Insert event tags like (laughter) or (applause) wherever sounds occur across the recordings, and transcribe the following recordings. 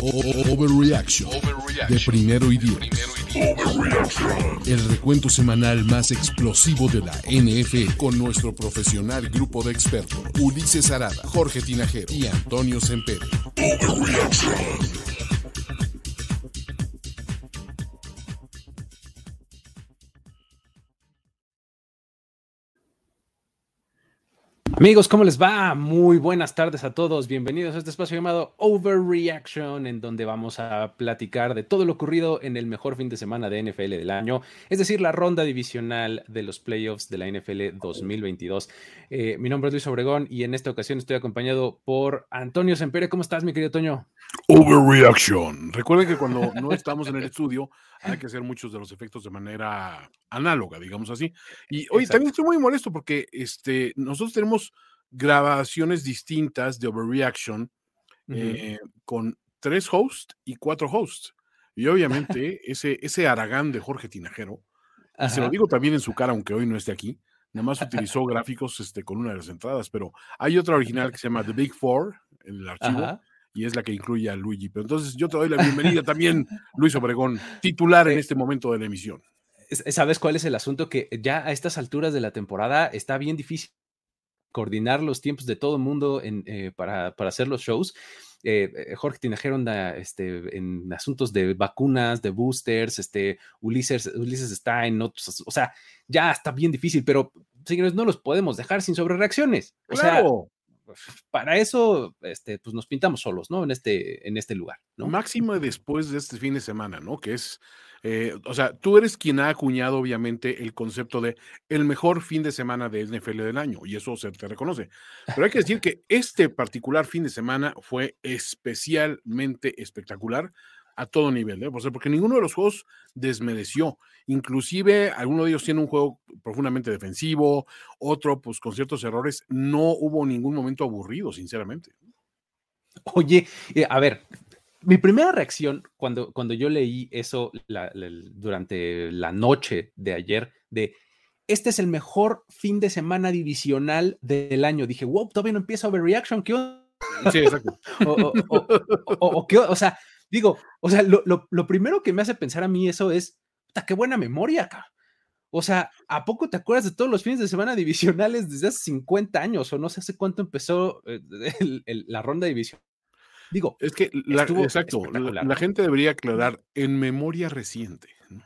Overreaction de primero y diez. El recuento semanal más explosivo de la NFL con nuestro profesional grupo de expertos Ulises Arada, Jorge Tinajero y Antonio Sempere. Amigos, ¿cómo les va? Muy buenas tardes a todos. Bienvenidos a este espacio llamado Overreaction, en donde vamos a platicar de todo lo ocurrido en el mejor fin de semana de NFL del año, es decir, la ronda divisional de los playoffs de la NFL 2022. Eh, mi nombre es Luis Obregón y en esta ocasión estoy acompañado por Antonio Sempere. ¿Cómo estás, mi querido Toño? Overreaction. Recuerden que cuando no (laughs) estamos en el estudio hay que hacer muchos de los efectos de manera análoga, digamos así. Y hoy también estoy muy molesto porque este, nosotros tenemos grabaciones distintas de Overreaction eh, con tres hosts y cuatro hosts. Y obviamente (laughs) ese, ese Aragán de Jorge Tinajero, y se lo digo también en su cara, aunque hoy no esté aquí, nada más utilizó gráficos este, con una de las entradas, pero hay otra original que se llama The Big Four en el archivo Ajá. Y es la que incluye a Luigi. Pero entonces yo te doy la bienvenida también, Luis Obregón, titular en este momento de la emisión. Es- ¿Sabes cuál es el asunto? Que ya a estas alturas de la temporada está bien difícil coordinar los tiempos de todo el mundo en, eh, para, para hacer los shows. Eh, eh, Jorge Tinajero anda este, en asuntos de vacunas, de boosters, este, Ulises, Ulises está en otros, o sea, ya está bien difícil, pero señores, no los podemos dejar sin sobrereacciones. O sea, Claro, (laughs) para eso, este, pues nos pintamos solos, ¿no? En este, en este lugar, ¿no? máximo después de este fin de semana, ¿no? Que es, eh, o sea, tú eres quien ha acuñado obviamente el concepto de el mejor fin de semana de NFL del año y eso se te reconoce. Pero hay que decir que este particular fin de semana fue especialmente espectacular a todo nivel, ¿eh? O sea, porque ninguno de los juegos desmereció. Inclusive alguno de ellos tiene un juego profundamente defensivo, otro pues con ciertos errores. No hubo ningún momento aburrido, sinceramente. Oye, eh, a ver, mi primera reacción cuando, cuando yo leí eso la- la- durante la noche de ayer, de este es el mejor fin de semana divisional del año, dije, wow, todavía no empieza Overreaction, ¿qué onda? Sí, exacto. O, o- o- o- o qué o- o sea, digo, o sea, lo, lo- lo primero que me hace pensar a mí eso es, puta, qué buena memoria, acá. O sea, ¿a poco te acuerdas de todos los fines de semana divisionales desde hace 50 años o no sé hace cuánto empezó eh, (laughs) el- el- la ronda división? Digo, Es que, la- exacto, la, gente debería aclarar en memoria reciente. ¿no?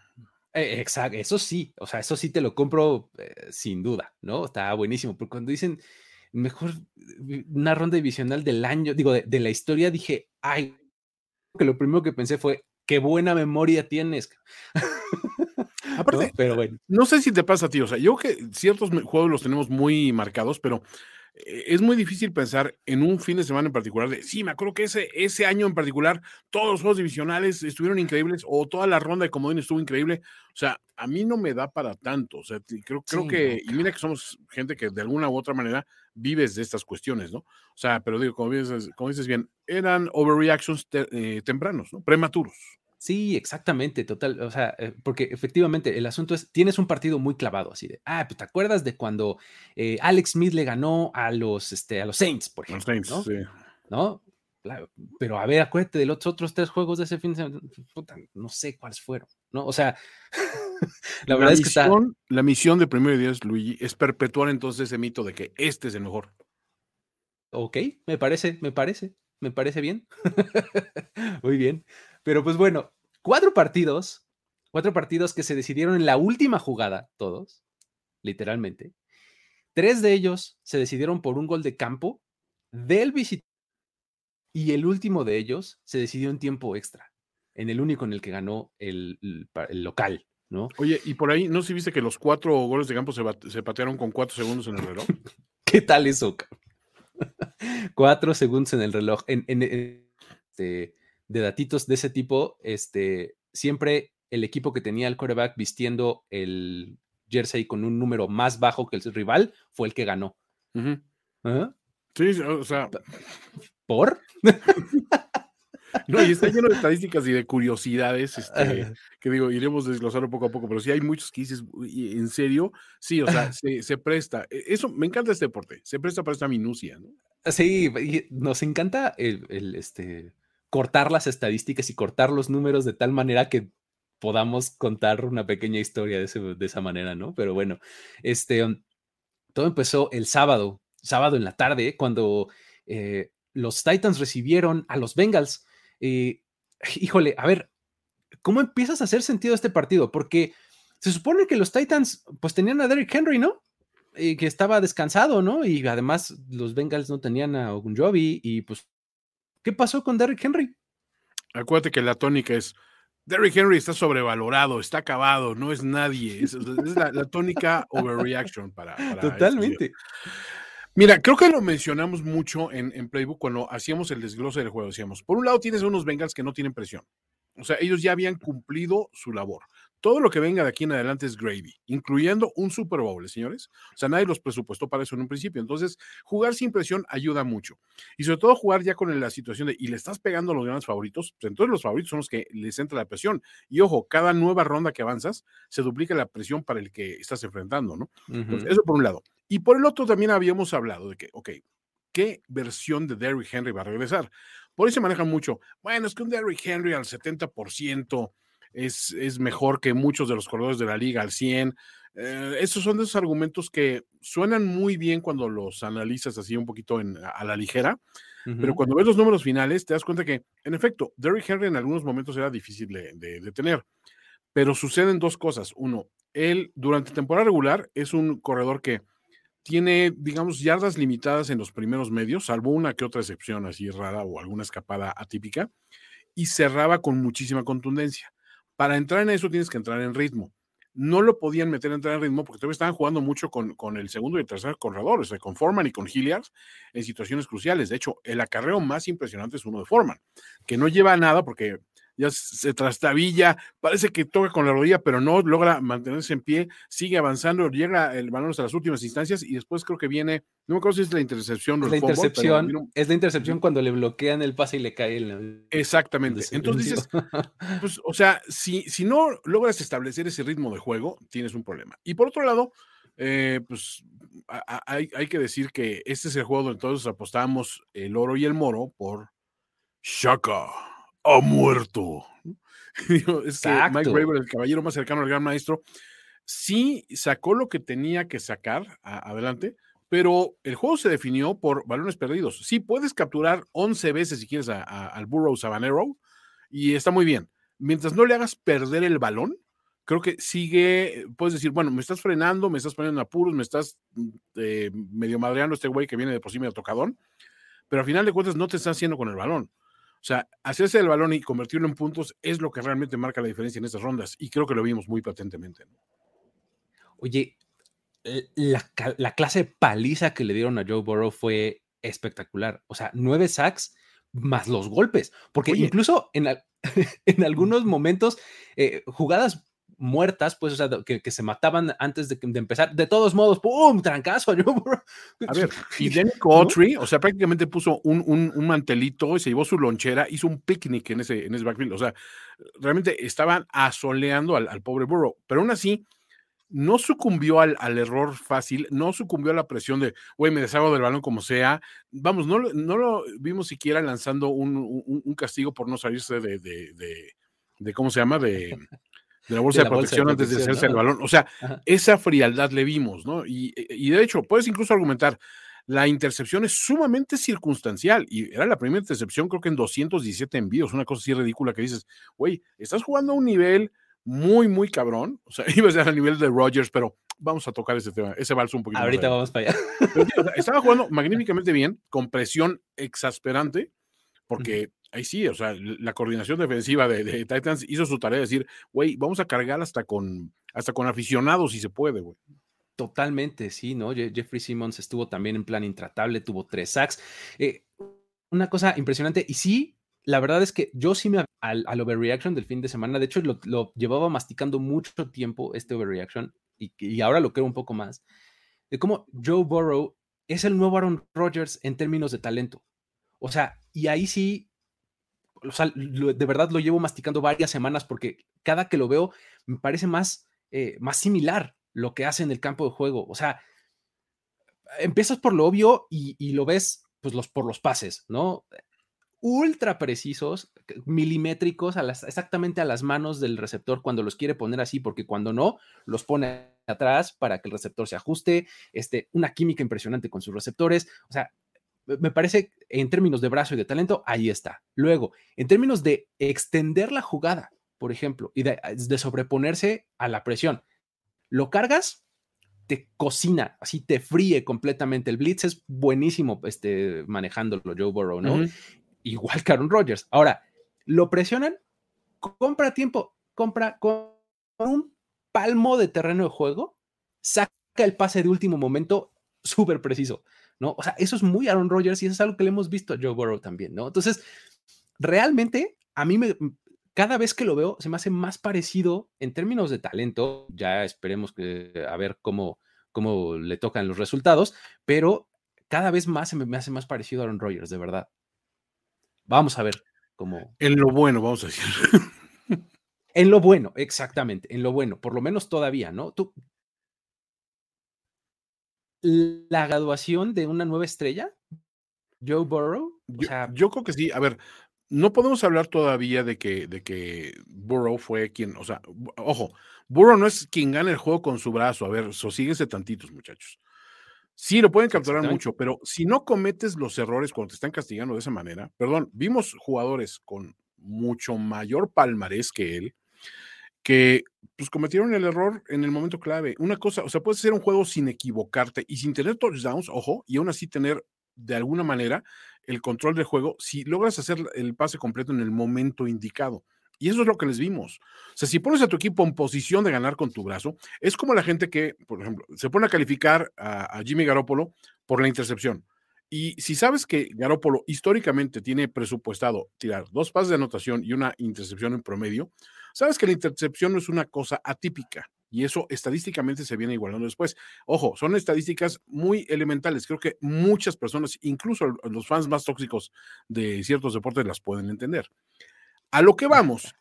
Eh, Exacto, eso sí, o sea, eso sí te lo compro eh, sin duda, ¿no? Está buenísimo, porque cuando dicen mejor eh, una ronda divisional del año, digo, de, de la historia, dije, ay, que lo primero que pensé fue, qué buena memoria tienes. (laughs) ¿no? Aparte, Pero bueno, no sé si te pasa a ti, o sea, yo que ciertos juegos los tenemos muy marcados, pero es muy difícil pensar en un fin de semana en particular de, sí, me acuerdo que ese, ese año en particular todos los juegos divisionales estuvieron increíbles o toda la ronda de comodín estuvo increíble. O sea, a mí no me da para tanto, o sea, creo, creo Sí, que, y mira que somos gente que de alguna u otra manera vives de estas cuestiones, ¿no? O sea, pero digo, como dices, como dices bien, eran overreactions te- eh, tempranos, ¿no? Prematuros. Sí, exactamente, total, o sea, eh, porque efectivamente el asunto es, tienes un partido muy clavado, así de, ah, pues te acuerdas de cuando eh, Alex Smith le ganó a los, este, a los Saints, por Los ejemplo, Saints, ¿no? sí. ¿no? Pero a ver, acuérdate de los otros tres juegos de ese fin de semana, puta, no sé cuáles fueron, ¿no? O sea, (laughs) la verdad es que está, La misión de Primero y Diez, Luigi, es perpetuar entonces ese mito de que este es el mejor. ok, me parece, me parece, me parece bien. (laughs) Muy bien. Pero pues bueno, cuatro partidos, cuatro partidos que se decidieron en la última jugada, todos, literalmente. Tres de ellos se decidieron por un gol de campo del visitante y el último de ellos se decidió en tiempo extra, en el único en el que ganó el, el pa- el local, ¿no? Oye, y por ahí, ¿no se viste que los cuatro goles de campo se, patearon con cuatro segundos en el reloj? (laughs) ¿Qué tal eso? (laughs) Cuatro segundos en el reloj. En, en- en- este, de datitos de ese tipo, este, siempre el equipo que tenía el quarterback vistiendo el jersey con un número más bajo que el rival fue el que ganó. ¿Ah? Sí, o sea, ¿Por? (laughs) no, y está lleno de estadísticas y de curiosidades, este, (laughs) que digo, iremos desglosando poco a poco, pero sí hay muchos que dices, "Uy, ¿en serio? Sí, o sea, (laughs) se, se presta. E- Eso, me encanta este deporte, se presta para esta minucia, ¿no? Sí, nos encanta el, el, este, cortar las estadísticas y cortar los números de tal manera que podamos contar una pequeña historia de, de esa manera, ¿no? Pero bueno, este, um, todo empezó el sábado, sábado en la tarde, cuando eh, los Titans recibieron a los Bengals. Eh, híjole, a ver, ¿cómo empiezas a hacer sentido este partido? Porque se supone que los Titans pues tenían a Derrick Henry, ¿no? Y que estaba descansado, ¿no? Y además los Bengals no tenían a Ogunjobi y pues, ¿qué pasó con Derrick Henry? Acuérdate que la tónica es, Derrick Henry está sobrevalorado, está acabado, no es nadie. Es, es la, la tónica overreaction para... para este Totalmente. Mira, creo que lo mencionamos mucho en, en Playbook cuando hacíamos el desglose del juego. Decíamos, por un lado tienes unos Bengals que no tienen presión. O sea, ellos ya habían cumplido su labor. Todo lo que venga de aquí en adelante es gravy, incluyendo un Super Bowl, señores. O sea, nadie los presupuestó para eso en un principio. Entonces, jugar sin presión ayuda mucho. Y sobre todo jugar ya con la situación de, y le estás pegando a los grandes favoritos, pues entonces los favoritos son los que les entra la presión. Y ojo, cada nueva ronda que avanzas, se duplica la presión para el que estás enfrentando, ¿no? Entonces, eso por un lado. Y por el otro también habíamos hablado de que, ok, ¿qué versión de Derrick Henry va a regresar? Por ahí se maneja mucho. Bueno, es que un Derrick Henry al 70% es, es mejor que muchos de los corredores de la liga al 100%. Eh, esos son de esos argumentos que suenan muy bien cuando los analizas así un poquito en- a la ligera, pero cuando ves los números finales te das cuenta que, en efecto, Derrick Henry en algunos momentos era difícil de, de- de tener, pero suceden dos cosas. Uno, él durante temporada regular es un corredor que tiene, digamos, yardas limitadas en los primeros medios, salvo una que otra excepción así rara o alguna escapada atípica, y cerraba con muchísima contundencia. Para entrar en eso tienes que entrar en ritmo. No lo podían meter a entrar en ritmo porque todavía estaban jugando mucho con, con el segundo y el tercer corredor, o sea, con Foreman y con Hilliard en situaciones cruciales. De hecho, el acarreo más impresionante es uno de Foreman, que no lleva a nada porque ya se trastabilla, parece que toca con la rodilla, pero no logra mantenerse en pie, sigue avanzando, llega el balón hasta las últimas instancias y después creo que viene, no me acuerdo si es la intercepción o la intercepción, un- es la intercepción cuando le bloquean el pase y le cae el Exactamente. el Entonces dices, pues, o sea, si, si no logras establecer ese ritmo de juego, tienes un problema. Y por otro lado, eh, pues a- a- hay, hay que decir que este es el juego donde todos apostamos el oro y el moro por Shaka ha muerto. (laughs) Digo, es que Mike. Graver, el caballero más cercano al gran maestro, sí sacó lo que tenía que sacar a- adelante, pero el juego se definió por balones perdidos. Sí, puedes capturar 11 veces si quieres a- a- al Burrow Sabanero y está muy bien. Mientras no le hagas perder el balón, creo que sigue, puedes decir, bueno, me estás frenando, me estás poniendo en apuros, me estás mm, eh, medio madreando este güey que viene de por sí medio tocadón, pero al final de cuentas no te está haciendo con el balón. O sea, hacerse el balón y convertirlo en puntos es lo que realmente marca la diferencia en estas rondas y creo que lo vimos muy patentemente. ¿no? Oye, la, la clase paliza que le dieron a Joe Burrow fue espectacular. O sea, nueve sacks más los golpes. Porque Oye. incluso en, (laughs) en algunos momentos, eh, jugadas muertas, pues, o sea, que, que se mataban antes de, empezar. De todos modos, ¡pum! Trancazo (laughs) Burrow. A ver, (laughs) y Danny Autry, o sea, prácticamente puso un, un, un mantelito y se llevó su lonchera, hizo un picnic en ese, en ese backfield. O sea, realmente estaban asoleando al, al pobre Burrow, pero aún así no sucumbió al, al error fácil, no sucumbió a la presión de, güey, me deshago del balón como sea. Vamos, no, lo- no lo vimos siquiera lanzando un, un- un castigo por no salirse de, de, de- de, ¿cómo se llama? De, de la bolsa De de, la bolsa de protección antes de hacerse el balón. O sea, Ajá. esa frialdad le vimos, ¿no? Y, y de hecho, puedes incluso argumentar, la intercepción es sumamente circunstancial y era la primera intercepción creo que en 217 envíos, una cosa así ridícula que dices, güey, estás jugando a un nivel muy, muy cabrón, o sea, (laughs) ibas a ser a nivel de Rogers, pero vamos a tocar ese tema, ese balso un poquito. Ahorita vamos para allá. Pero estaba jugando (laughs) magníficamente bien, con presión exasperante, porque ahí sí, o sea, la coordinación defensiva de, Titans hizo su tarea de decir, güey, vamos a cargar hasta con, hasta con aficionados si se puede, güey. Totalmente, sí, ¿no? Je- Jeffrey Simmons estuvo también en plan intratable, tuvo tres sacks. Eh, una cosa impresionante, y sí, la verdad es que yo sí me al, al overreaction del fin de semana, de hecho lo, lo llevaba masticando mucho tiempo este overreaction y, y ahora lo creo un poco más, de cómo Joe Burrow es el nuevo Aaron Rodgers en términos de talento. O sea, y ahí sí, o sea, de verdad lo llevo masticando varias semanas porque cada que lo veo me parece más, eh, más similar lo que hace en el campo de juego. O sea, empiezas por lo obvio y, lo ves pues los, por los pases, ¿no? Ultra precisos, milimétricos, exactamente a las manos del receptor cuando los quiere poner así, porque cuando no, los pone atrás para que el receptor se ajuste, este, una química impresionante con sus receptores, o sea, me parece en términos de brazo y de talento, ahí está. Luego, en términos de extender la jugada, por ejemplo, y de, de sobreponerse a la presión, lo cargas, te cocina, así te fríe completamente. El blitz es buenísimo este, manejándolo, Joe Burrow, ¿no? Igual que Aaron Rodgers. Ahora, lo presionan, compra tiempo, compra con un palmo de terreno de juego, saca el pase de último momento súper preciso, ¿no? O sea, eso es muy Aaron Rodgers y eso es algo que le hemos visto a Joe Burrow también, ¿no? Entonces, realmente, a mí me, cada vez que lo veo, se me hace más parecido en términos de talento. Ya esperemos que a ver cómo, cómo le tocan los resultados, pero cada vez más se me, me hace más parecido a Aaron Rodgers, de verdad. Vamos a ver cómo. En lo bueno, vamos a decir. En lo bueno, exactamente, en lo bueno, por lo menos todavía, ¿no? Tú. La graduación de una nueva estrella, Joe Burrow, o Yo, sea, yo creo que sí. A ver, no podemos hablar todavía de que, de que Burrow fue quien, o sea, ojo, Burrow no es quien gana el juego con su brazo. A ver, sosíguense tantitos, muchachos. Sí, lo pueden capturar mucho, pero si no cometes los errores cuando te están castigando de esa manera, perdón, vimos jugadores con mucho mayor palmarés que él, que pues cometieron el error en el momento clave. Una cosa, o sea, puedes hacer un juego sin equivocarte y sin tener touchdowns, ojo, y aún así tener de alguna manera el control del juego si logras hacer el pase completo en el momento indicado. Y eso es lo que les vimos. O sea, si pones a tu equipo en posición de ganar con tu brazo, es como la gente que, por ejemplo, se pone a calificar a, Jimmy Garoppolo por la intercepción. Y si sabes que Garoppolo históricamente tiene presupuestado tirar dos pases de anotación y una intercepción en promedio, sabes que la intercepción no es una cosa atípica y eso estadísticamente se viene igualando después. Ojo, son estadísticas muy elementales. Creo que muchas personas, incluso los fans más tóxicos de ciertos deportes, las pueden entender. A lo que vamos,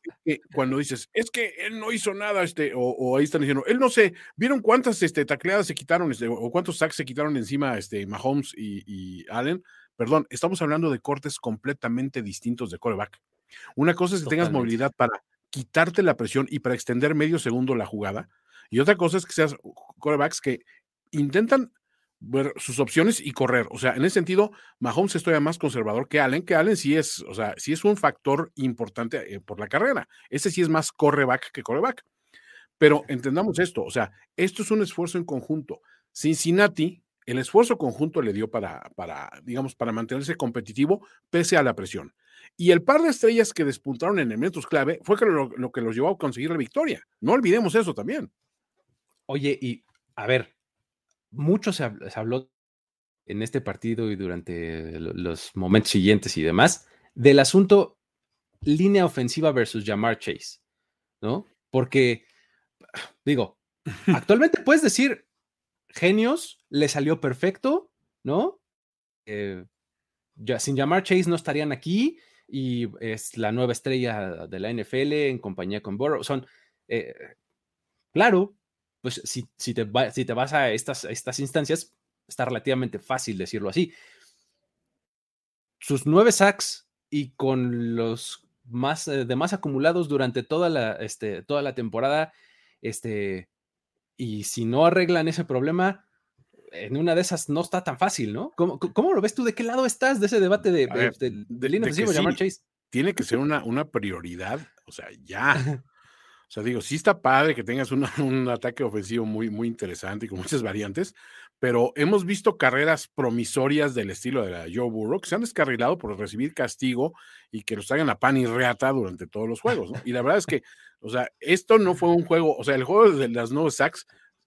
cuando dices, es que él no hizo nada, este, o, o ahí están diciendo, él no sé, ¿vieron cuántas este, tacleadas se quitaron, este, o cuántos sacks se quitaron encima este, Mahomes y, y Allen? Perdón, estamos hablando de cortes completamente distintos de coreback. Una cosa es que tengas movilidad para quitarte la presión y para extender medio segundo la jugada, y otra cosa es que seas corebacks que intentan ver sus opciones y correr. O sea, en ese sentido, Mahomes es todavía más conservador que Allen, que Allen sí es, o sea, sí es un factor importante eh, por la carrera. Ese sí es más correback que coreback. Pero entendamos esto, o sea, esto es un esfuerzo en conjunto. Cincinnati, el esfuerzo conjunto le dio para, para, digamos, para mantenerse competitivo pese a la presión. Y el par de estrellas que despuntaron en elementos clave fue que lo, lo que los llevó a conseguir la victoria. No olvidemos eso también. Oye, y a ver, mucho se, hab- se habló en este partido y durante lo- los momentos siguientes y demás del asunto línea ofensiva versus Jamar Chase, ¿no? Porque, digo, (laughs) actualmente puedes decir, genios, le salió perfecto, ¿no? Eh, ya, sin Jamar Chase no estarían aquí y es la nueva estrella de la NFL en compañía con Burrow. Son, eh, claro, pues si, si, te, si te vas a estas, estas instancias, está relativamente fácil decirlo así. Sus nueve sacks y con los más eh, de más acumulados durante toda la, este, toda la temporada, este, y si no arreglan ese problema, en una de esas no está tan fácil, ¿no? ¿Cómo, cómo lo ves tú? ¿De qué lado estás de ese debate de, ver, de, de- de- línea ofensiva, sí. Chase? Tiene que ser una, una prioridad, o sea, ya. (laughs) O sea, digo, sí está padre que tengas una- (laughs) un ataque ofensivo muy, muy interesante y con muchas variantes, pero hemos visto carreras promisorias del estilo de la Joe Burrow que se han descarrilado por recibir castigo y que los traigan a pan y reata durante todos los juegos, ¿no? Y la verdad es que, o sea, esto no fue un juego, o sea, el juego de las nueve sacks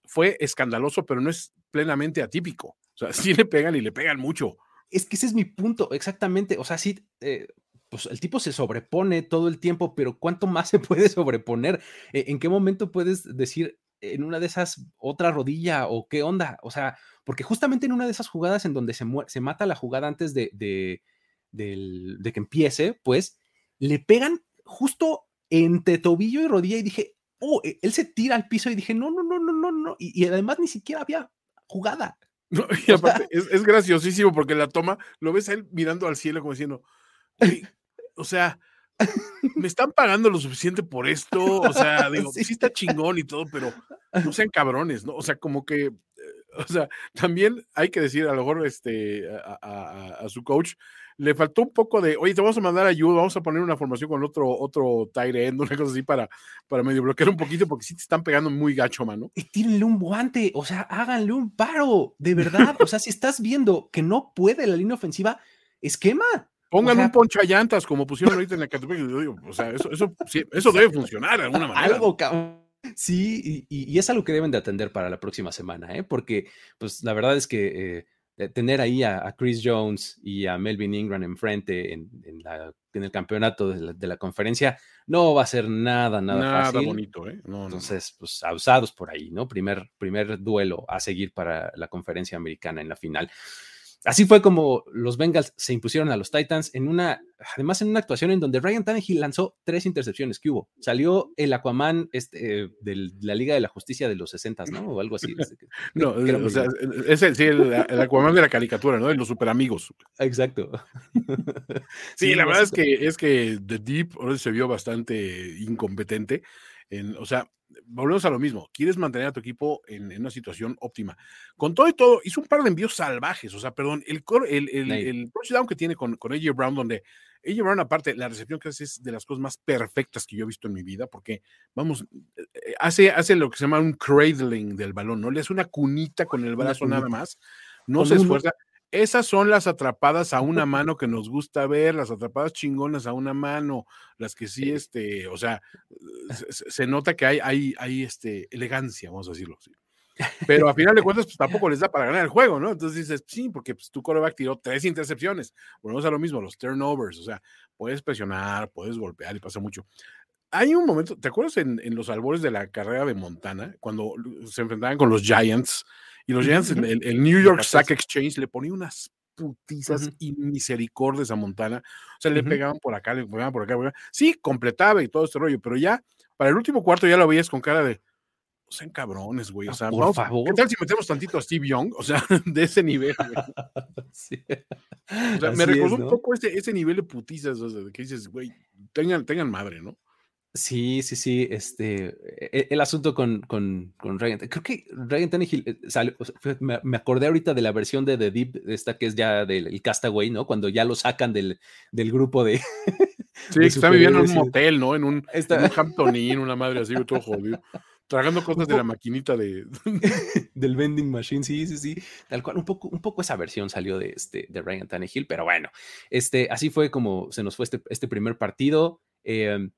fue escandaloso, pero no es plenamente atípico. O sea, (laughs) sí le pegan y le pegan mucho. Es que ese es mi punto, exactamente. O sea, sí, eh, pues el tipo se sobrepone todo el tiempo, pero ¿cuánto más se puede (laughs) sobreponer? ¿E, ¿En qué momento puedes decir en una de esas otra rodilla o qué onda? O sea, porque justamente en una de esas jugadas en donde se, se mata la jugada antes de, de, de que empiece, pues le pegan justo entre tobillo y rodilla y dije, oh, e, él se tira al piso y dije, no, no, no, no, no, no. Y, además ni siquiera había jugada. (laughs) y aparte, es, graciosísimo porque la toma, lo ves a él mirando al cielo como diciendo, o sea, me están pagando lo suficiente por esto, o sea, (laughs) digo, sí. está chingón y todo, pero no sean cabrones, ¿no? O sea, como que, eh, o sea, también hay que decir a lo mejor este, a su coach, le faltó un poco de, oye, te vamos a mandar ayuda, vamos a poner una formación con otro, otro tire end, (laughs) una cosa así para, para medio bloquear un poquito, porque sí te están pegando muy gacho, mano. Y tírenle un guante, o sea, háganle un paro, de verdad. o sea, si estás viendo que no puede la línea ofensiva, esquema. Pongan un poncha llantas, como pusieron ahorita en la categoría. O sea, eso, eso, eso debe funcionar de alguna manera. Algo, cabrón. Sí, y, y, es algo que deben de atender para la próxima semana, ¿eh? porque pues la verdad es que eh, tener ahí a, Chris Jones y a Melvin Ingram enfrente en, en, en el campeonato de la, conferencia no va a ser nada, nada, nada bonito, ¿eh? Entonces, pues abusados por ahí, ¿no? Primer, primer duelo a seguir para la conferencia americana en la final. Así fue como los Bengals se impusieron a los Titans en una, además en una actuación en donde Ryan Tannehill lanzó tres intercepciones que hubo. Salió el Aquaman este, de la Liga de la Justicia de los 60, ¿no? O algo así. Este, (laughs) no, o sea, es el, sí, el, Aquaman de la caricatura, ¿no? De los super amigos. Exacto. sí, (laughs) la verdad es que, es que The Deep se vio bastante incompetente. En, o sea, volvemos a lo mismo, quieres mantener a tu equipo en, una situación óptima. Con todo y todo, hizo un par de envíos salvajes, o sea, perdón, el, el, el, el touchdown que tiene con, con AJ Brown, donde AJ Brown, aparte, la recepción que hace es de las cosas más perfectas que yo he visto en mi vida, porque, vamos, eh, hace, hace lo que se llama un cradling del balón, ¿no? Le hace una cunita con el brazo nada más, no se esfuerza. Esas son las atrapadas a una mano que nos gusta ver, las atrapadas chingonas a una mano, las que sí, este, o sea, se, nota que hay, hay, hay este, elegancia, vamos a decirlo así. (laughs) Pero a final de cuentas, pues tampoco les da para ganar el juego, ¿no? Entonces dices, sí, porque pues, tu coreback tiró tres intercepciones. Volvemos a lo mismo, los turnovers, o sea, puedes presionar, puedes golpear y pasa mucho. Hay un momento, ¿te acuerdas en, en los albores de la carrera de Montana, cuando se enfrentaban con los Giants? Y los Giants, el, New York Sack Exchange le ponía unas putizas y misericordias a Montana. O sea, le pegaban por acá, le pegaban por acá, por acá. Sí, completaba y todo este rollo, pero ya para el último cuarto ya lo veías con cara de, o sean cabrones, güey. O sea, por favor. ¿qué tal si metemos tantito a Steve Young? O sea, (laughs) de ese nivel, (laughs) sí. O sea, me recordó un poco ese, ese nivel de putizas, o sea, que dices, güey, tengan, tengan madre, ¿no? Sí, sí, sí. Este, e, el, asunto con, con, con Reagan. Creo que Reagan Tannehill eh, salió, me, acordé ahorita de la versión de The Deep, esta que es ya del Castaway, ¿no? Cuando ya lo sacan del, del grupo de. (laughs) Sí, está viviendo en un motel, ¿no? En un, está... en Hampton Inn, una madre así, todo jodido. Tragando cosas de la (laughs) maquinita de. (laughs) del vending machine, sí, sí, sí. Tal cual, un poco, un poco esa versión salió de, este, de Ryan Tannehill, pero bueno, este, así fue como se nos fue este, este primer partido. Eh,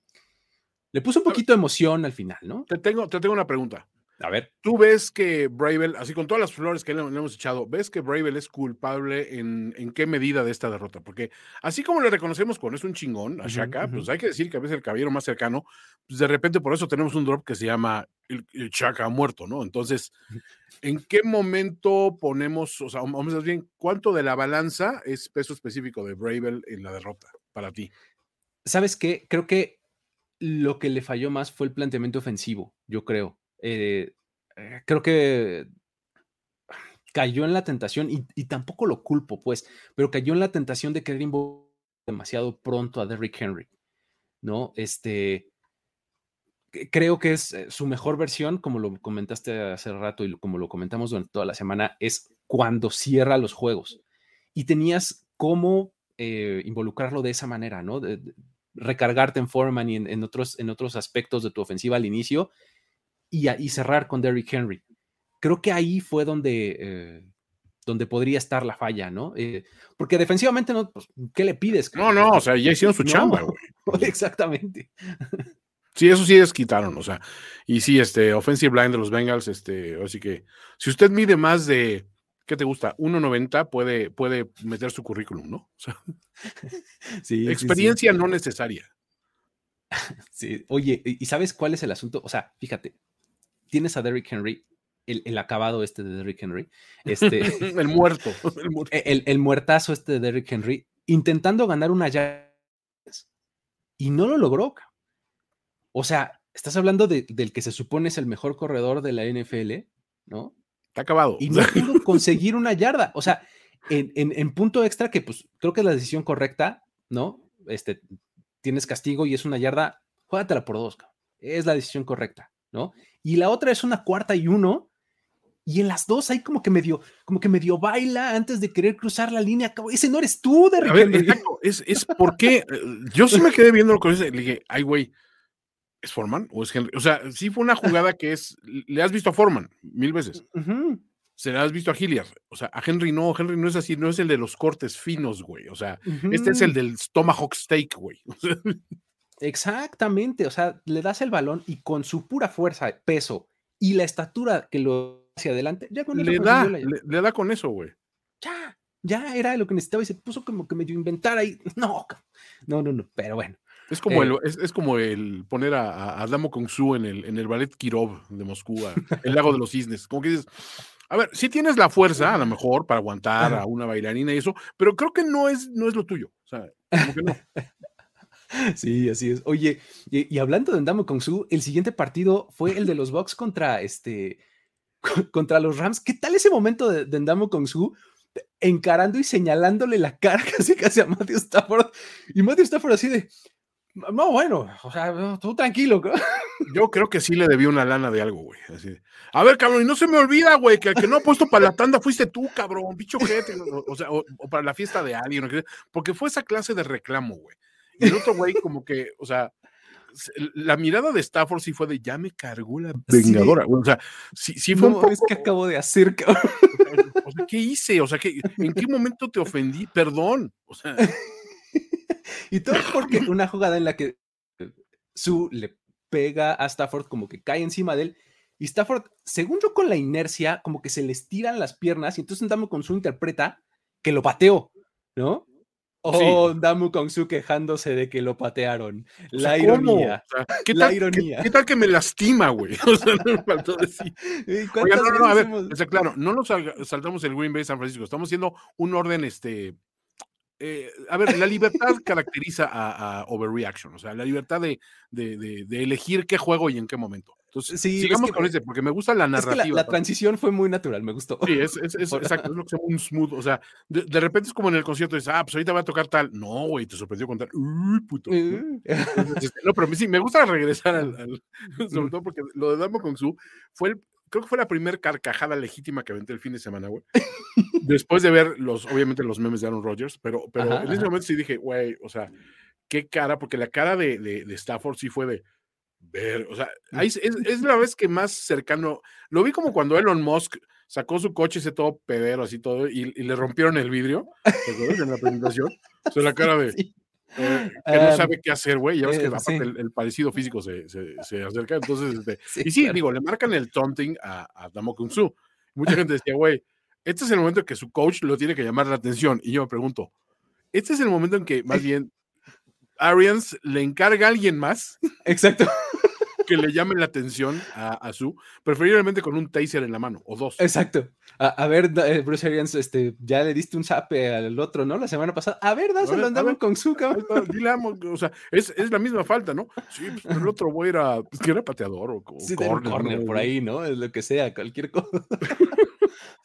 le puso un poquito de emoción al final, ¿no? Te tengo, te tengo una pregunta. A ver. Tú ves que Bravel, así con todas las flores que le, hemos echado, ¿ves que Bravel es culpable en, en, qué medida de esta derrota? Porque así como le reconocemos cuando es un chingón a Shaka, pues hay que decir que a veces el caballero más cercano, pues de repente por eso tenemos un drop que se llama el, Shaka muerto, ¿no? Entonces, ¿en qué momento ponemos, o sea, vamos a ver bien, cuánto de la balanza es peso específico de Bravel en la derrota para ti? ¿Sabes qué? Creo que lo que le falló más fue el planteamiento ofensivo, yo creo. Eh, eh, creo que cayó en la tentación, y, tampoco lo culpo, pues, pero cayó en la tentación de querer invocar demasiado pronto a Derrick Henry, ¿no? Este, creo que es eh, su mejor versión, como lo comentaste hace rato y como lo comentamos durante toda la semana, es cuando cierra los juegos. Y tenías cómo involucrarlo de esa manera, ¿no? Recargarte en Foreman y en, otros, en otros aspectos de tu ofensiva al inicio y, y cerrar con Derrick Henry. Creo que ahí fue donde, eh, donde podría estar la falla, ¿no? Eh, porque defensivamente, no, pues, ¿qué le pides? No, no, o sea, ya hicieron su chamba, (laughs) Exactamente. Sí, eso sí les quitaron, o sea, y sí, este, offensive line de los Bengals, este, así que si usted mide más de ¿qué te gusta? 1.90 puede, puede meter su currículum, ¿no? O sea, (laughs) Sí, sí, sí. experiencia no necesaria. (laughs) Sí, oye, ¿y sabes cuál es el asunto? O sea, fíjate, tienes a Derrick Henry, el, el acabado este de Derrick Henry, este, (laughs) el muerto. el muerto. el, el muertazo este de Derrick Henry, intentando ganar una yarda y no lo logró. O sea, estás hablando de- del que se supone es el mejor corredor de la NFL, ¿no? Está acabado. Y no pudo (laughs) conseguir una yarda. O sea, en, en- en punto extra, que pues creo que es la decisión correcta, ¿no? Este, tienes castigo y es una yarda, juégatela por dos, cabrón. es la decisión correcta, ¿no? Y la otra es una cuarta y uno, y en las dos hay como que medio, como que medio baila antes de querer cruzar la línea. cabrón. Ese no eres tú, de A ver, exacto, es, es porque eh, yo sí me quedé viendo con ese, le dije, ay, güey, ¿es Foreman o es Henry? O sea, sí fue una jugada que es, le has visto a Foreman mil veces, se le has visto a Hilliard, o sea, a Henry no, Henry no es así, no es el de los cortes finos, güey, o sea, este es el del Tomahawk Steak, güey. (laughs) Exactamente, o sea, le das el balón y con su pura fuerza, peso y la estatura que lo hacia adelante, ya con le da, la le, le da con eso, güey. ya, ya era lo que necesitaba y se puso como que medio inventar ahí. (laughs) No, no, no, no, pero bueno. Es como, Eh. el, es, es como el poner a, a Adamo Kong Su en el, en el ballet Kirov de Moscú, (laughs) el lago de los cisnes. Como que dices, a ver, sí tienes la fuerza, a lo mejor, para aguantar a una bailarina y eso, pero creo que no es, no es lo tuyo. O sea, como que no. (laughs) Sí, así es. Oye, y, y hablando de Ndamo Kong Su, el siguiente partido fue el de los Bucks contra este contra los Rams. ¿Qué tal ese momento de, de Ndamo Kong Su encarando y señalándole la cara (laughs) casi casi a Matthew Stafford? Y Matthew Stafford así de no, bueno, o sea, no, tú tranquilo. ¿no?". (laughs) Yo creo que sí le debí una lana de algo, güey. Así de, A ver, cabrón, y no se me olvida, güey, que el que no ha puesto para la tanda fuiste tú, cabrón, bicho gente. O, o sea, o, o para la fiesta de alguien, porque fue esa clase de reclamo, güey. Y el otro güey, como que, o sea, la mirada de Stafford sí fue de ya me cargó la vengadora, güey. O sea, sí, sí fue un No, poco. es que acabo de hacer, (laughs) cabrón. O sea, ¿qué hice? O sea, ¿qué, ¿en qué momento te ofendí? Perdón. O sea, (laughs) Y todo porque (laughs) una jugada en la que Su le pega a Stafford, como que cae encima de él. Y Stafford, según yo, con la inercia, como que se le estiran las piernas. Y entonces Damu con Su interpreta que lo pateó, ¿no? O Damu con Su quejándose de que lo patearon. o La ironía. O sea, ¿qué, La tal, ironía. ¿qué, tal que me lastima, güey? (laughs) O sea, no me faltó decir. ¿Y Oiga, no, no, no, a ver, hemos- o sea, claro, no nos saltamos el Green Bay San Francisco, estamos haciendo un orden, este, eh, a ver, la libertad caracteriza a, a overreaction, o sea, la libertad de, de- de- de elegir qué juego y en qué momento. Entonces, Sí, es sigamos que- con ese, porque me gusta la Es que la, narrativa. la transición fue muy natural, me gustó. Sí, es, es, es- (laughs) exacto, es lo que se llama un smooth, o sea, de, repente es como en el concierto, dices, ah, pues ahorita va a tocar tal, no, güey, te sorprendió con tal, uy, puto. ¿no? Eh, Entonces, este, no, pero sí, me gusta regresar al, al- (laughs) sobre todo porque lo de Damo con Su fue el, creo que fue la primera carcajada legítima que aventé el fin de semana, güey. Después de ver los, obviamente los memes de Aaron Rodgers, pero, pero Ajá, en ese ajá. momento sí dije, güey, o sea, qué cara, porque la cara de, de, de Stafford sí fue de ver, o sea, ahí es, es- es la vez que más cercano, lo vi como cuando Elon Musk sacó su coche ese todo pedero, así todo, y, y le rompieron el vidrio, ¿te acuerdas? En la presentación, o sea, la cara de. (laughs) eh, que no Em, sabe qué hacer, güey. Ya ves que eh, aparte sí. el, el parecido físico se, se, se acerca. Entonces, este, (laughs) Sí, y sí, claro. digo, le marcan el taunting a, a Damo Kung Su. Mucha gente decía, güey, este es el momento en que su coach lo tiene que llamar la atención. Y yo me pregunto, este es el momento en que más bien Arians le encarga a alguien más Exacto. Que le llame la atención a, a su, preferiblemente con un taser en la mano o dos. Exacto. A, a ver, eh, Bruce Arians, este, ya le diste un zape al otro, ¿no? La semana pasada. A ver, dáselo, a ver. con su cabrón. está, dile, amo, o sea, es, es la misma falta, ¿no? Sí, pues, pero el otro güey era, pues, que era pateador o, Sí, corner, corner ¿no? por ahí, ¿no? Es lo que sea, cualquier cosa. (laughs)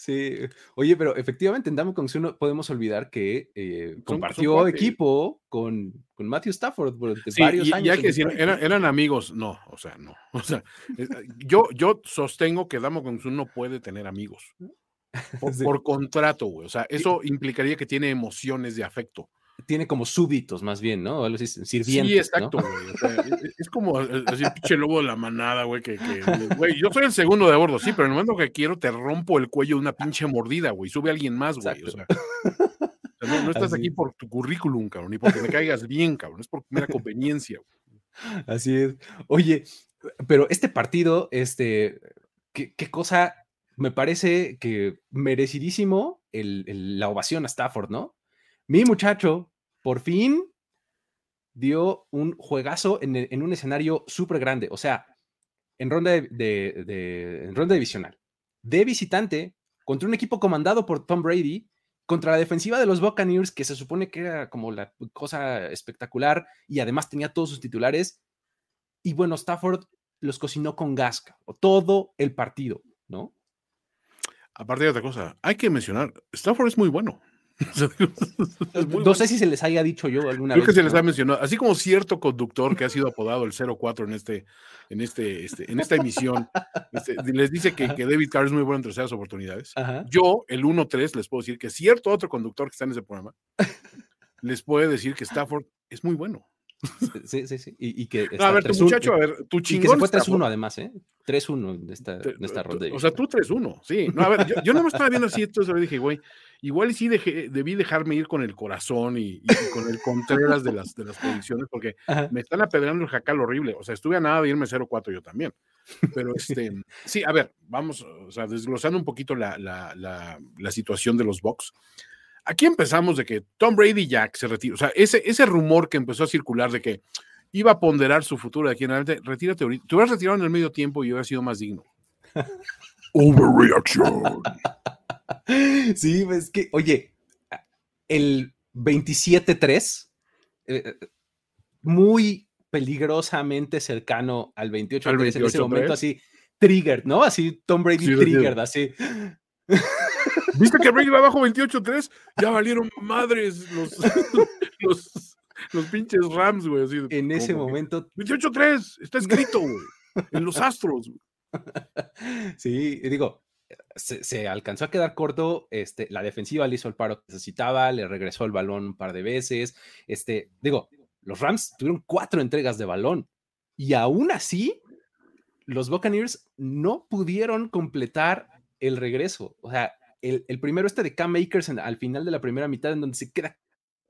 sí. Oye, pero efectivamente en Damo con Su no podemos olvidar que eh, son compartió equipo con, con Matthew Stafford durante Sí, varios y, años. y hay en que Detroit, eran, eran amigos, no, o sea, no. (laughs) O sea, eh, yo, yo sostengo que Damo Gonzún no puede tener amigos. (laughs) Por, Sí. por contrato, güey. O sea, eso implicaría que tiene emociones de afecto. Tiene como súbditos, más bien, ¿no? Algo así, sirvientes, sí, exacto, ¿no? güey. o sea, es, como el- así el pinche lobo de la manada, güey, que, que, (laughs) güey, yo soy el segundo de bordo, sí, pero en el momento que quiero te rompo el cuello de una pinche mordida, güey. Sube a alguien más, güey. O sea, Exacto. o sea, no, no estás Así. aquí por tu currículum, cabrón, ni porque me caigas bien, cabrón. Es por mera conveniencia, güey. Así es. Oye, pero este partido, este, qué, qué cosa me parece que merecidísimo el- el- la ovación a Stafford, ¿no? Mi muchacho, por fin, dio un juegazo en, un escenario súper grande. O sea, en ronda, de- en ronda divisional. De visitante, contra un equipo comandado por Tom Brady, contra la defensiva de los Buccaneers, que se supone que era como la cosa espectacular y además tenía todos sus titulares. Y bueno, Stafford los cocinó con gasca, o todo el partido, ¿no? Aparte de otra cosa, hay que mencionar, Stafford es muy bueno. No bueno. sé si se les haya dicho yo alguna Creo que vez. se les ha mencionado, así como cierto conductor que ha sido apodado el 04 en este, en este, este, en esta emisión, este, les dice que, que David Carr es muy bueno en terceras oportunidades. Ajá. Yo, el 1-3, les puedo decir que cierto otro conductor que está en ese programa les puede decir que Stafford es muy bueno. Sí, sí, sí. Y, y que No, a ver, tu 3-1, muchacho, a ver, tu Y que chingón. se fue Stafford, 3-1 además, ¿eh? 3-1 en esta, en esta tú- ronda. O sea, tú 3-1, sí. No, a ver, yo, yo no me estaba viendo así, entonces le dije, güey, igual y sí dejé- debí dejarme ir con el corazón y, y con el Contreras de las, de las predicciones, porque (laughs) Ajá. me están apedreando el jacal horrible. O sea, estuve a nada de irme 0-4 yo también. Pero este, sí, a ver, vamos, o sea, desglosando un poquito la, la, la, la situación de los Bucks. Aquí empezamos de que Tom Brady que se retira. O sea, ese, ese rumor que empezó a circular de que iba a ponderar su futuro de aquí en adelante, retírate ahorita. Te hubieras retirado en el medio tiempo y hubiera sido más digno. (laughs) Overreaction. (laughs) Sí, es que, oye, el 27-3, eh, muy peligrosamente cercano al 28-3 Al en ese 28-3. momento, así, triggered, ¿no? Así, Tom Brady Sí, triggered, así. ¿Viste que Brady va abajo (laughs) 28-3? Ya valieron madres los, (laughs) los, los pinches Rams, güey. así En ese momento, 28-3, está escrito, güey. En los astros. güey. sí, y digo, se, alcanzó a quedar corto, este, la defensiva le hizo el paro que necesitaba, le regresó el balón un par de veces, este, digo, los Rams tuvieron cuatro entregas de balón y aún así los Buccaneers no pudieron completar el regreso, o sea, el, el primero este de Cam Makers en- al final de la primera mitad en donde se queda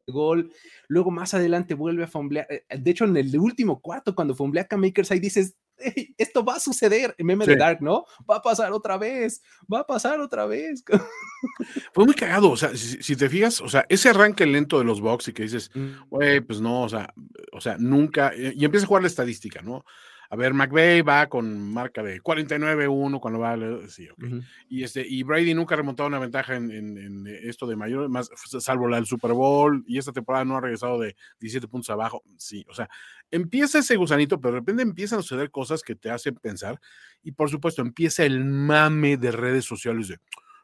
gol, luego más adelante vuelve a fumblear, eh, de hecho en el último cuarto cuando fumblea Cam Makers ahí dices, "Ey, esto va a suceder, el meme de. Dark, ¿no? Va a pasar otra vez, va a pasar otra vez. (laughs) Fue muy cagado. O sea, si, si te fijas, o sea, ese arranque lento de los Bucks y que dices, Mm, güey, pues no, o sea, o sea, nunca. Y empieza a jugar la estadística, ¿no? A ver, McVeigh va con marca de 49-1 cuando va. Sí, ok. ujú. Y, este, y Brady nunca ha remontado una ventaja en, en- en esto de mayor, más salvo la del Super Bowl, y esta temporada no ha regresado de 17 puntos abajo. Sí, o sea, empieza ese gusanito, pero de repente empiezan a suceder cosas que te hacen pensar, y por supuesto empieza el mame de redes sociales de